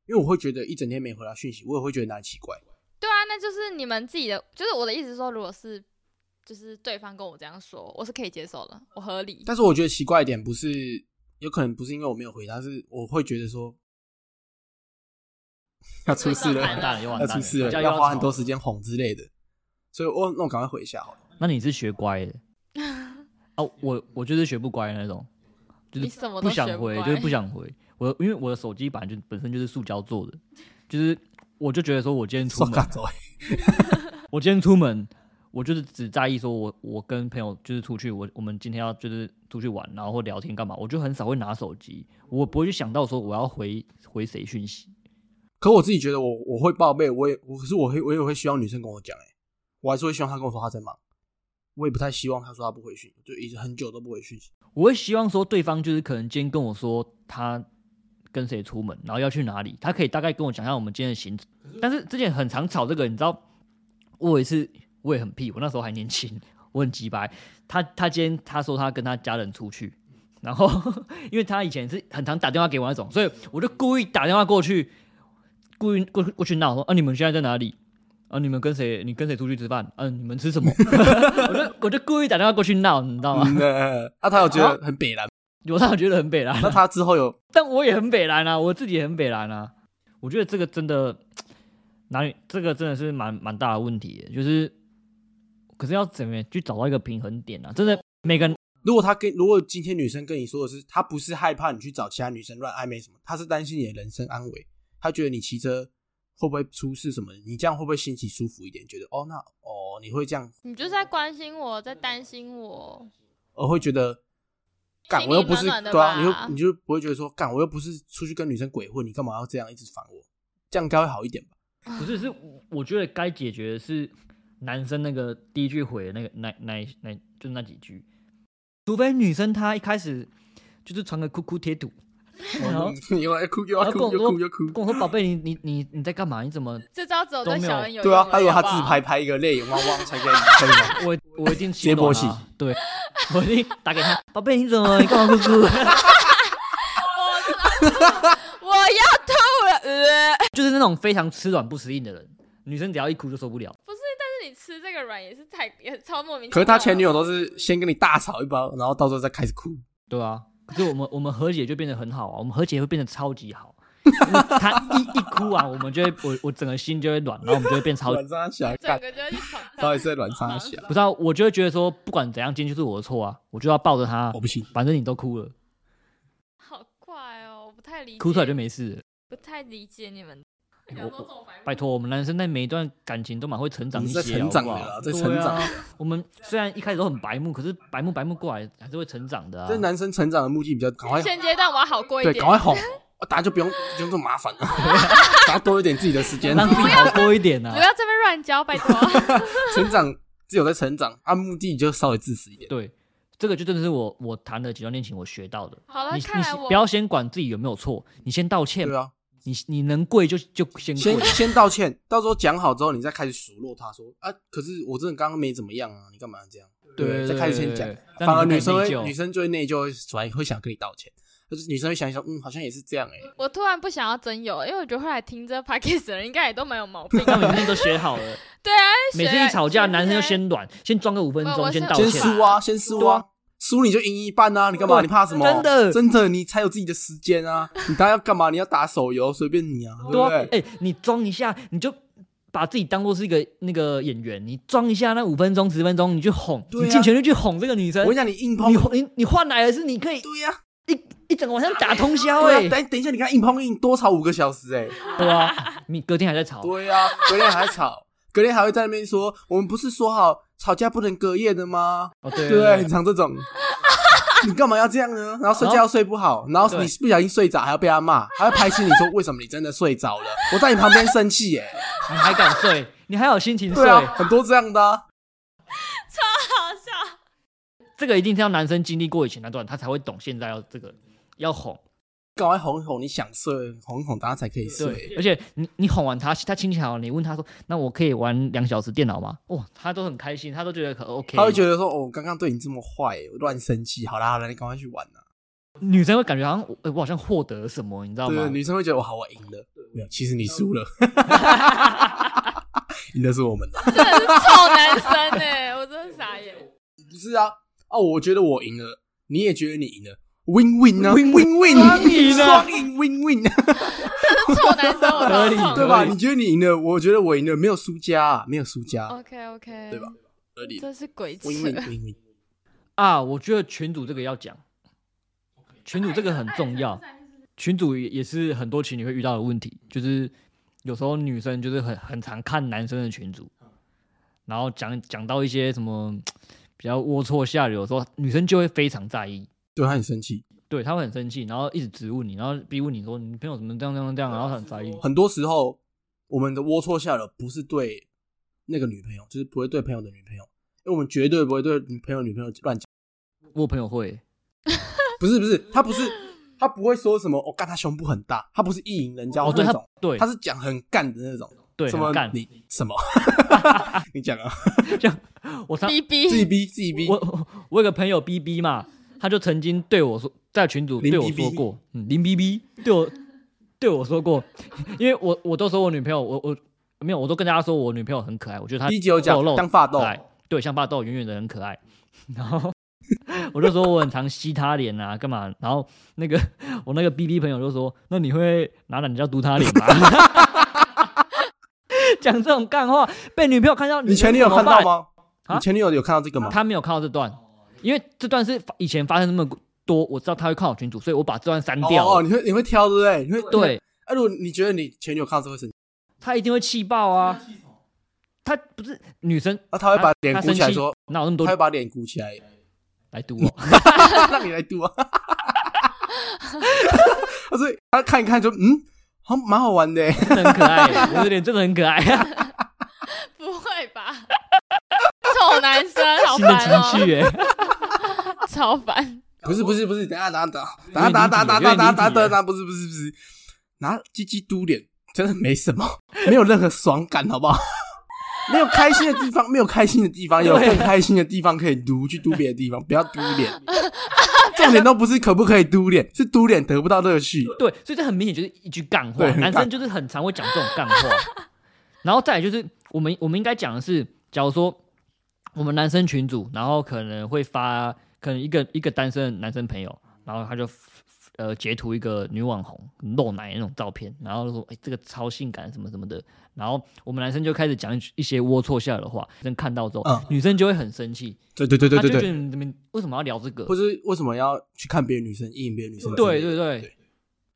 Speaker 1: 因为我会觉得一整天没回他讯息，我也会觉得哪里奇怪。
Speaker 2: 对啊，那就是你们自己的，就是我的意思是说，如果是就是对方跟我这样说，我是可以接受的，我合理。
Speaker 1: 但是我觉得奇怪一点不是，有可能不是因为我没有回他，是我会觉得说要出事 了，要出事了，
Speaker 3: 要
Speaker 1: 花很多时间哄之类的，所以我那我赶快回一下好了。
Speaker 3: 那你是学乖的哦，我我就是学不乖的那种，就是
Speaker 2: 你什么
Speaker 3: 不
Speaker 2: 都不
Speaker 3: 想回，就是不想回。我因为我的手机本来就本身就是塑胶做的，就是我就觉得说我今天出门 我今天出门，我就是只在意说我我跟朋友就是出去，我我们今天要就是出去玩，然后或聊天干嘛，我就很少会拿手机，我不会去想到说我要回回谁讯息。
Speaker 1: 可我自己觉得我我会报备，我也我可是我会我也会希望女生跟我讲，哎，我还是会希望她跟我说她在忙，我也不太希望他说他不回讯，就一直很久都不回讯息。
Speaker 3: 我会希望说对方就是可能今天跟我说他跟谁出门，然后要去哪里，他可以大概跟我讲一下我们今天的行程。但是之前很常吵这个，你知道，我也是我也很屁，我那时候还年轻，我很急白。他他今天他说他跟他家人出去，然后因为他以前是很常打电话给我那种，所以我就故意打电话过去，故意过过去闹说啊你们现在在哪里？啊你们跟谁？你跟谁出去吃饭？嗯、你们吃什么？我就 我就故意打电话过去闹，你知道吗？
Speaker 1: 嗯，呃啊，他有觉得很北蓝，
Speaker 3: 有他有觉得很北蓝、
Speaker 1: 那他之后有
Speaker 3: 但我也很北蓝啊，我自己也很北蓝啊。我觉得这个真的哪里，这个真的是蛮蛮大的问题，就是可是要怎么去找到一个平衡点啊？真的每个人
Speaker 1: 如果他跟如果今天女生跟你说的是，她不是害怕你去找其他女生乱暧昧什么，她是担心你的人身安危，她觉得你骑车会不会出事什么，你这样会不会心情舒服一点？觉得哦，那哦，你会这样，
Speaker 2: 你就是在关心我，在担心我。
Speaker 1: 我会觉得干我又不是对啊，你
Speaker 2: 吧
Speaker 1: 就你就不会觉得说干我又不是出去跟女生鬼混，你干嘛要这样一直烦我？这样该会好一点吧？
Speaker 3: 不是是，我觉得该解决的是男生那个第一句回的那个那 那那就那几句，除非女生她一开始就是传个哭哭贴图，然后
Speaker 1: 又要哭又要哭又哭又哭，
Speaker 3: 跟我说宝贝你你你你在干嘛？你怎么
Speaker 2: 这招只有对小人有
Speaker 1: 对啊，他以为他自拍拍一个泪眼汪汪才可以可以吗？
Speaker 3: 我我一定
Speaker 1: 接波
Speaker 3: 气，对 我一定打给他，宝贝你怎么你干嘛哭哭？
Speaker 2: 我要吐了，呃，
Speaker 3: 就是那种非常吃软不吃硬的人，女生只要一哭就受不了。
Speaker 2: 不是但是你吃这个软也是太也超莫名其妙。
Speaker 1: 可是他前女友都是先跟你大吵一包，然后到时候再开始哭。
Speaker 3: 对啊，可是我们我们和解就变得很好啊，我们和解会变得超级好。他一一哭啊，我们就会我我整个心就会软，然后我们就会变超。
Speaker 1: 软沙小
Speaker 2: 整，个就会去闯
Speaker 1: 到底是在软沙小？
Speaker 3: 不知道，我就会觉得说，不管怎样，今天就是我的错啊，我就要抱着他
Speaker 1: 我，不信。
Speaker 3: 反正你都哭了，
Speaker 2: 好怪哦，我不太理解。
Speaker 3: 哭出来就没事了。
Speaker 2: 不太理解你们。
Speaker 3: 我拜托，我们男生在每一段感情都蛮会成长一些，
Speaker 1: 你在成长
Speaker 3: 好不好
Speaker 1: 的啦在成长
Speaker 3: 啊。我们虽然一开始都很白目，可是白目白目过来还是会成长的啊
Speaker 1: 这。男生成长的目的比较赶快，
Speaker 2: 现阶段我要好过一点
Speaker 1: 对，
Speaker 2: 点，
Speaker 1: 赶快哄，大家就不用不用这么麻烦了，大家多一点自己的时间。
Speaker 3: 让自己好过一点
Speaker 2: 不
Speaker 3: 啊！
Speaker 2: 要这边乱教，拜托。
Speaker 1: 成长只有在成长，啊，目的就稍微自私一点。
Speaker 3: 对，这个就真的是我我谈了几段恋情我学到的。
Speaker 2: 好了，
Speaker 3: 你
Speaker 2: 看来我
Speaker 3: 你不要先管自己有没有错，你先道歉
Speaker 1: 对。啊，
Speaker 3: 你你能跪就就先
Speaker 1: 先
Speaker 3: 跪。
Speaker 1: 先道歉，到时候讲好之后，你再开始数落他说啊，可是我真的刚刚没怎么样啊，你干嘛这样？
Speaker 3: 对，
Speaker 1: 再开始先讲，反而女生女生就会内疚，出来会想跟你道歉。就是女生会想一想，嗯，好像也是这样哎、
Speaker 2: 我突然不想要真有，因为我觉得后来听这 podcast 的人应该也都蛮有毛病。
Speaker 3: 他们已经都学好了。
Speaker 2: 对啊，
Speaker 3: 每次一吵架，男生就先软，先装个五分钟，先道歉。
Speaker 1: 先输啊，先输啊，输你就赢一半啊，你干嘛？你怕什么？
Speaker 3: 真的
Speaker 1: 真的，你才有自己的时间啊！你当然要干嘛？你要打手游，随便你啊，对不对？
Speaker 3: 哎、你装一下，你就把自己当做是一个那个演员，你装一下那五分钟、十分钟，你去哄，你尽全力去哄这个女生
Speaker 1: 我跟。你讲，你硬碰
Speaker 3: 你，你你换来的是你可以
Speaker 1: 对呀，
Speaker 3: 一一整个晚上打通宵
Speaker 1: 啊，等等一下，你看硬碰硬多吵五个小时哎，
Speaker 3: 对啊，你隔天还在吵，
Speaker 1: 对啊，隔天还在吵，隔天还会在那边说，我们不是说好吵架不能隔夜的吗？
Speaker 3: 哦对
Speaker 1: 对不对？很常这种。你干嘛要这样呢？然后睡觉又睡不好，然后你不小心睡着，还要被他骂，还要拍戏你说为什么你真的睡着了？我在你旁边生气耶。
Speaker 3: 你还敢睡，你还有心情睡，
Speaker 1: 对啊，很多这样的啊。
Speaker 2: 好笑。
Speaker 3: 这个一定是要男生经历过以前那段，他才会懂现在要这个要哄。
Speaker 1: 赶快哄一哄，你想睡，哄一哄，大家才可以
Speaker 3: 对
Speaker 1: 睡。，
Speaker 3: 而且你你哄完他，他心情好，你问他说：“那我可以玩两小时电脑吗？”哇，他都很开心，他都觉得可 OK。
Speaker 1: 他会觉得说：“哦，我刚刚对你这么坏，我乱生气。好啦好啦，你赶快去玩啦。
Speaker 3: 女生会感觉好像我、好像获得了什么，你知”道
Speaker 1: 对，
Speaker 3: 吗？
Speaker 1: 女生会觉得：“我好，我赢了。”没有，其实你输了，赢的是我们。
Speaker 2: 真的是臭男生哎、我真的傻眼。
Speaker 1: 不是啊，哦，我觉得我赢了，你也觉得你赢了，win win 啊
Speaker 3: Win-，win
Speaker 1: win，
Speaker 3: 双赢啊
Speaker 1: 双赢，win win，
Speaker 2: 臭男生，我。
Speaker 1: 对吧？你觉得你赢了，我觉得我赢了，没有输家啊，没有输家
Speaker 2: ，OK OK，
Speaker 1: 对吧？合理
Speaker 2: 这是鬼扯。
Speaker 1: ，win win win win。
Speaker 3: 啊，我觉得群主这个要讲，群主这个很重要。群主也也是很多情侣会遇到的问题，就是有时候女生就是很很常看男生的群主，然后讲讲到一些什么比较龌龊下流的时候，女生就会非常在意，
Speaker 1: 对他很生气，
Speaker 3: 对，他会很生气，然后一直质问你，然后逼问你说你朋友怎么这样这样这样，然后她很在意。
Speaker 1: 很多时候我们的龌龊下了不是对那个女朋友，就是不会对朋友的女朋友，因为我们绝对不会对女朋友女朋友乱讲。
Speaker 3: 我朋友会，
Speaker 1: 不是不是，他不是他不会说什么我干他胸部很大，他不是意淫人家
Speaker 3: 哦，对，她
Speaker 1: 那种，
Speaker 3: 对，
Speaker 1: 他是讲很干的那种。
Speaker 3: 对
Speaker 1: 什么
Speaker 3: 很干
Speaker 1: 你什么？你讲啊，
Speaker 3: 这样，我常
Speaker 2: 逼逼
Speaker 1: 自己逼自己逼。
Speaker 3: 我我我有个朋友逼逼嘛，他就曾经对我说，在群主
Speaker 1: 林
Speaker 3: 对我说过，嗯，林 B B 对我对我说过，因为我我都说我女朋友，我我没有，我都跟大家说我女朋友很可爱，我觉得她
Speaker 1: 第一集有讲
Speaker 3: 肉肉
Speaker 1: 像发豆
Speaker 3: 对，像发豆远远的很可爱，然后我就说我很常吸她脸啊，干嘛？然后那个我那个 B B 朋友就说，那你会拿懒觉嘟她脸吗？讲这种干话，被女朋友看到，
Speaker 1: 你前女友看到？吗？
Speaker 3: 啊
Speaker 1: 你前女友有看到这个吗？
Speaker 3: 她没有看到这段，因为这段是以前发生那么多，我知道他会看我群主，所以我把这段删掉了。
Speaker 1: 哦哦，你会你会挑对不对？你会
Speaker 3: 对，
Speaker 1: 啊，如果你觉得你前女友看到这会生气，
Speaker 3: 他一定会气爆啊！他不是女生，
Speaker 1: 啊，他会把脸鼓起来说，
Speaker 3: 哪有那么多
Speaker 1: 他会把脸鼓起来，
Speaker 3: 来堵我？
Speaker 1: 让你来读啊。他说他看一看就嗯，好蛮好玩的欸。
Speaker 3: 真的很可爱，我的脸真的很可爱，
Speaker 2: 不会吧？臭男生，好烦哦。超烦。
Speaker 1: 不是不是不是，等下等下等下等下等下等下等下不是不是不是，拿鸡鸡嘟脸真的没什么，没有任何爽感，好不好？没有开心的地方，没有开心的地方，有
Speaker 3: 对
Speaker 1: 更开心的地方可以嘟，去嘟别的地方，不要嘟脸。重点都不是可不可以嘟脸，是嘟脸得不到乐趣。
Speaker 3: 对，所以这很明显就是一句干话男生就是很常会讲这种干话。然后再来就是我们我们应该讲的是，假如说我们男生群组，然后可能会发可能一个一个单身的男生朋友，然后他就呃截图一个女网红露奶那种照片，然后就说哎、这个超性感什么什么的，然后我们男生就开始讲一一些龌龊下的话，女生看到之后，
Speaker 1: 嗯
Speaker 3: 女生就会很生气，
Speaker 1: 对对对对对对，
Speaker 3: 你们为什么要聊这个
Speaker 1: 或？是为什么要去看别的女生，意淫别的女生？
Speaker 3: 对对对
Speaker 1: 对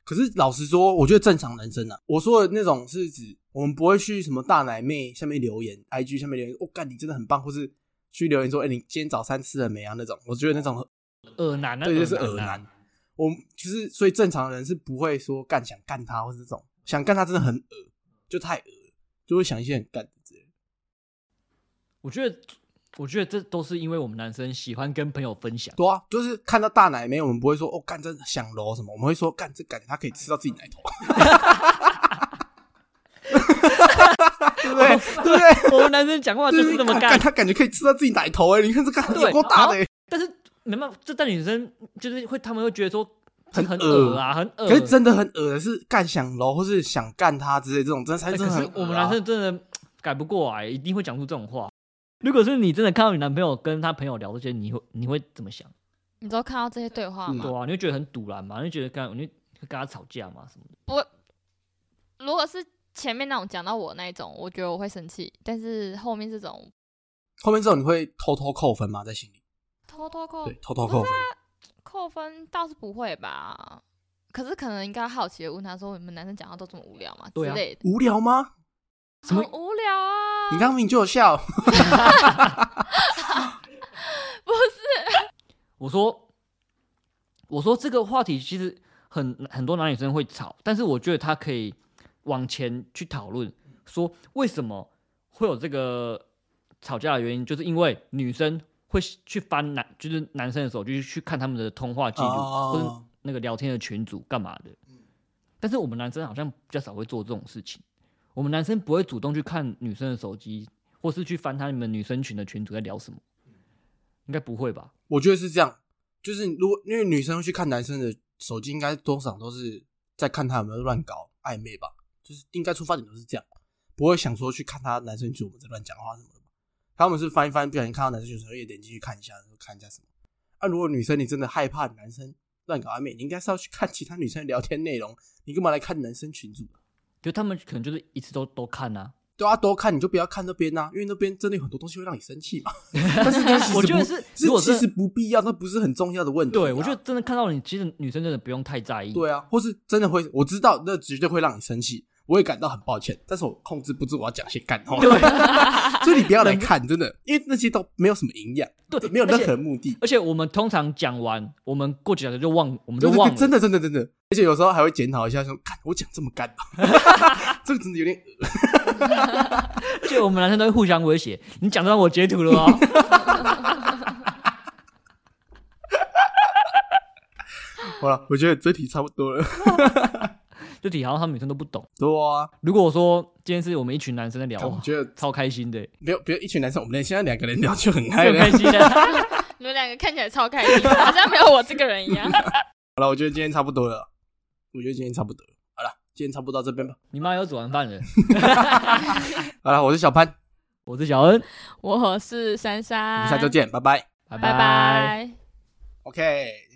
Speaker 1: 可是老实说，我觉得正常男生啊，我说的那种是指我们不会去什么大奶妹下面留言，IG 下面留言，我、干你真的很棒，或是去留言说，哎、你今天早餐吃了没啊？那种，我觉得那种
Speaker 3: 耳男那
Speaker 1: 对，就是
Speaker 3: 耳
Speaker 1: 耳男。我们就是所以正常人是不会说干想干他，或是这种想干他真的很恶，就太恶，就会想一些很干的之类的。
Speaker 3: 我觉得，我觉得这都是因为我们男生喜欢跟朋友分享。
Speaker 1: 对啊，就是看到大奶妹，我们不会说哦干这想揉什么，我们会说干这感觉他可以吃到自己奶头，对不对？对不对？
Speaker 3: 我们男生讲话就是这么干，
Speaker 1: 干他感觉可以吃到自己奶头哎、你看这个
Speaker 3: 对
Speaker 1: 有够大的、欸，
Speaker 3: 但是没办法，这但女生就是会，他们会觉得说很
Speaker 1: 很恶
Speaker 3: 恶啊，很恶。
Speaker 1: 可是真的很恶的是干想揉或是想干他之类这种，真的才
Speaker 3: 哎
Speaker 1: 真的很
Speaker 3: 我们男生真的改不过来，一定会讲出这种话。如果是你真的看到你男朋友跟他朋友聊这些，你会你会怎么想？
Speaker 2: 你都看到这些对话
Speaker 1: 嗯
Speaker 2: 吗？
Speaker 3: 对啊，你会觉得很堵然嘛？你会觉得跟你会跟他吵架嘛？什么的？
Speaker 2: 如果是前面那种讲到我那一种，我觉得我会生气，但是后面这种
Speaker 1: 后面这种你会偷偷扣分吗？在心里？
Speaker 2: 偷偷扣
Speaker 1: 对，偷偷扣分。
Speaker 2: 扣分倒是不会吧？可是可能应该好奇的问他说：“你们男生讲话都这么无聊吗？”
Speaker 3: 对啊
Speaker 2: 之类的，
Speaker 1: 无聊吗？
Speaker 3: 什么
Speaker 2: 很无聊啊！
Speaker 1: 你刚刚明明就有笑，不是
Speaker 3: 我说，我说这个话题其实很很多男女生会吵，但是我觉得他可以往前去讨论，说为什么会有这个吵架的原因，就是因为女生会去翻男，就是男生的手机去看他们的通话记录，或者
Speaker 1: 哦
Speaker 3: 那个聊天的群组干嘛的。但是我们男生好像比较少会做这种事情，我们男生不会主动去看女生的手机，或是去翻他们女生群的群组在聊什么，应该不会吧？
Speaker 1: 我觉得是这样，就是如果因为女生会去看男生的手机，应该多少都是在看他有没有乱搞暧昧吧，就是应该出发点都是这样，不会想说去看他男生群我们在乱讲话什么的吧。他们是翻一翻，不小心看到男生群的时候，也点进去看一下，看一下什么。啊，如果女生你真的害怕男生乱搞暧昧，你应该是要去看其他女生的聊天内容，你干嘛来看男生群组？
Speaker 3: 就他们可能就是一次都都看啊。
Speaker 1: 对啊，多看你就不要看那边呐、因为那边真的有很多东西会让你生气嘛。但是其实
Speaker 3: 我觉得是如果是
Speaker 1: 是其实不必要，那不是很重要的问题啊、
Speaker 3: 对，我觉得真的看到你，其实女生真的不用太在意。
Speaker 1: 对啊，或是真的会，我知道那绝对会让你生气，我也感到很抱歉，但是我控制不住我要讲些干话，
Speaker 3: 对。
Speaker 1: 所以你不要来 看，真的，因为那些都没有什么营养，
Speaker 3: 对
Speaker 1: 没有任何目的，
Speaker 3: 而且我们通常讲完，我们过几小时就忘，我们就忘了。
Speaker 1: 真的真的真的，而且有时候还会检讨一下，说，看我讲这么干吧，这个真的有点恶，
Speaker 3: 而且我们男生都会互相威胁，你讲到我截图了哦。
Speaker 1: 好了，我觉得这题差不多了，
Speaker 3: 这题好像他们女生都不懂。
Speaker 1: 对啊，
Speaker 3: 如果说今天是我们一群男生在聊，
Speaker 1: 我觉得
Speaker 3: 超开心的，
Speaker 1: 没有，比如一群男生，我们连现在两个人聊就很嗨
Speaker 3: 很开。心的。
Speaker 2: 你们两个看起来超开心，好像没有我这个人一样。
Speaker 1: 好了，我觉得今天差不多了，我觉得今天差不多了，好了，今天差不多到这边吧。
Speaker 3: 你妈有煮完饭了，
Speaker 1: 好了，我是小潘，
Speaker 3: 我是小恩，
Speaker 2: 我是珊
Speaker 1: 我
Speaker 2: 珊，
Speaker 1: 们下周见，拜拜。
Speaker 3: 拜
Speaker 2: 拜拜。
Speaker 1: OK。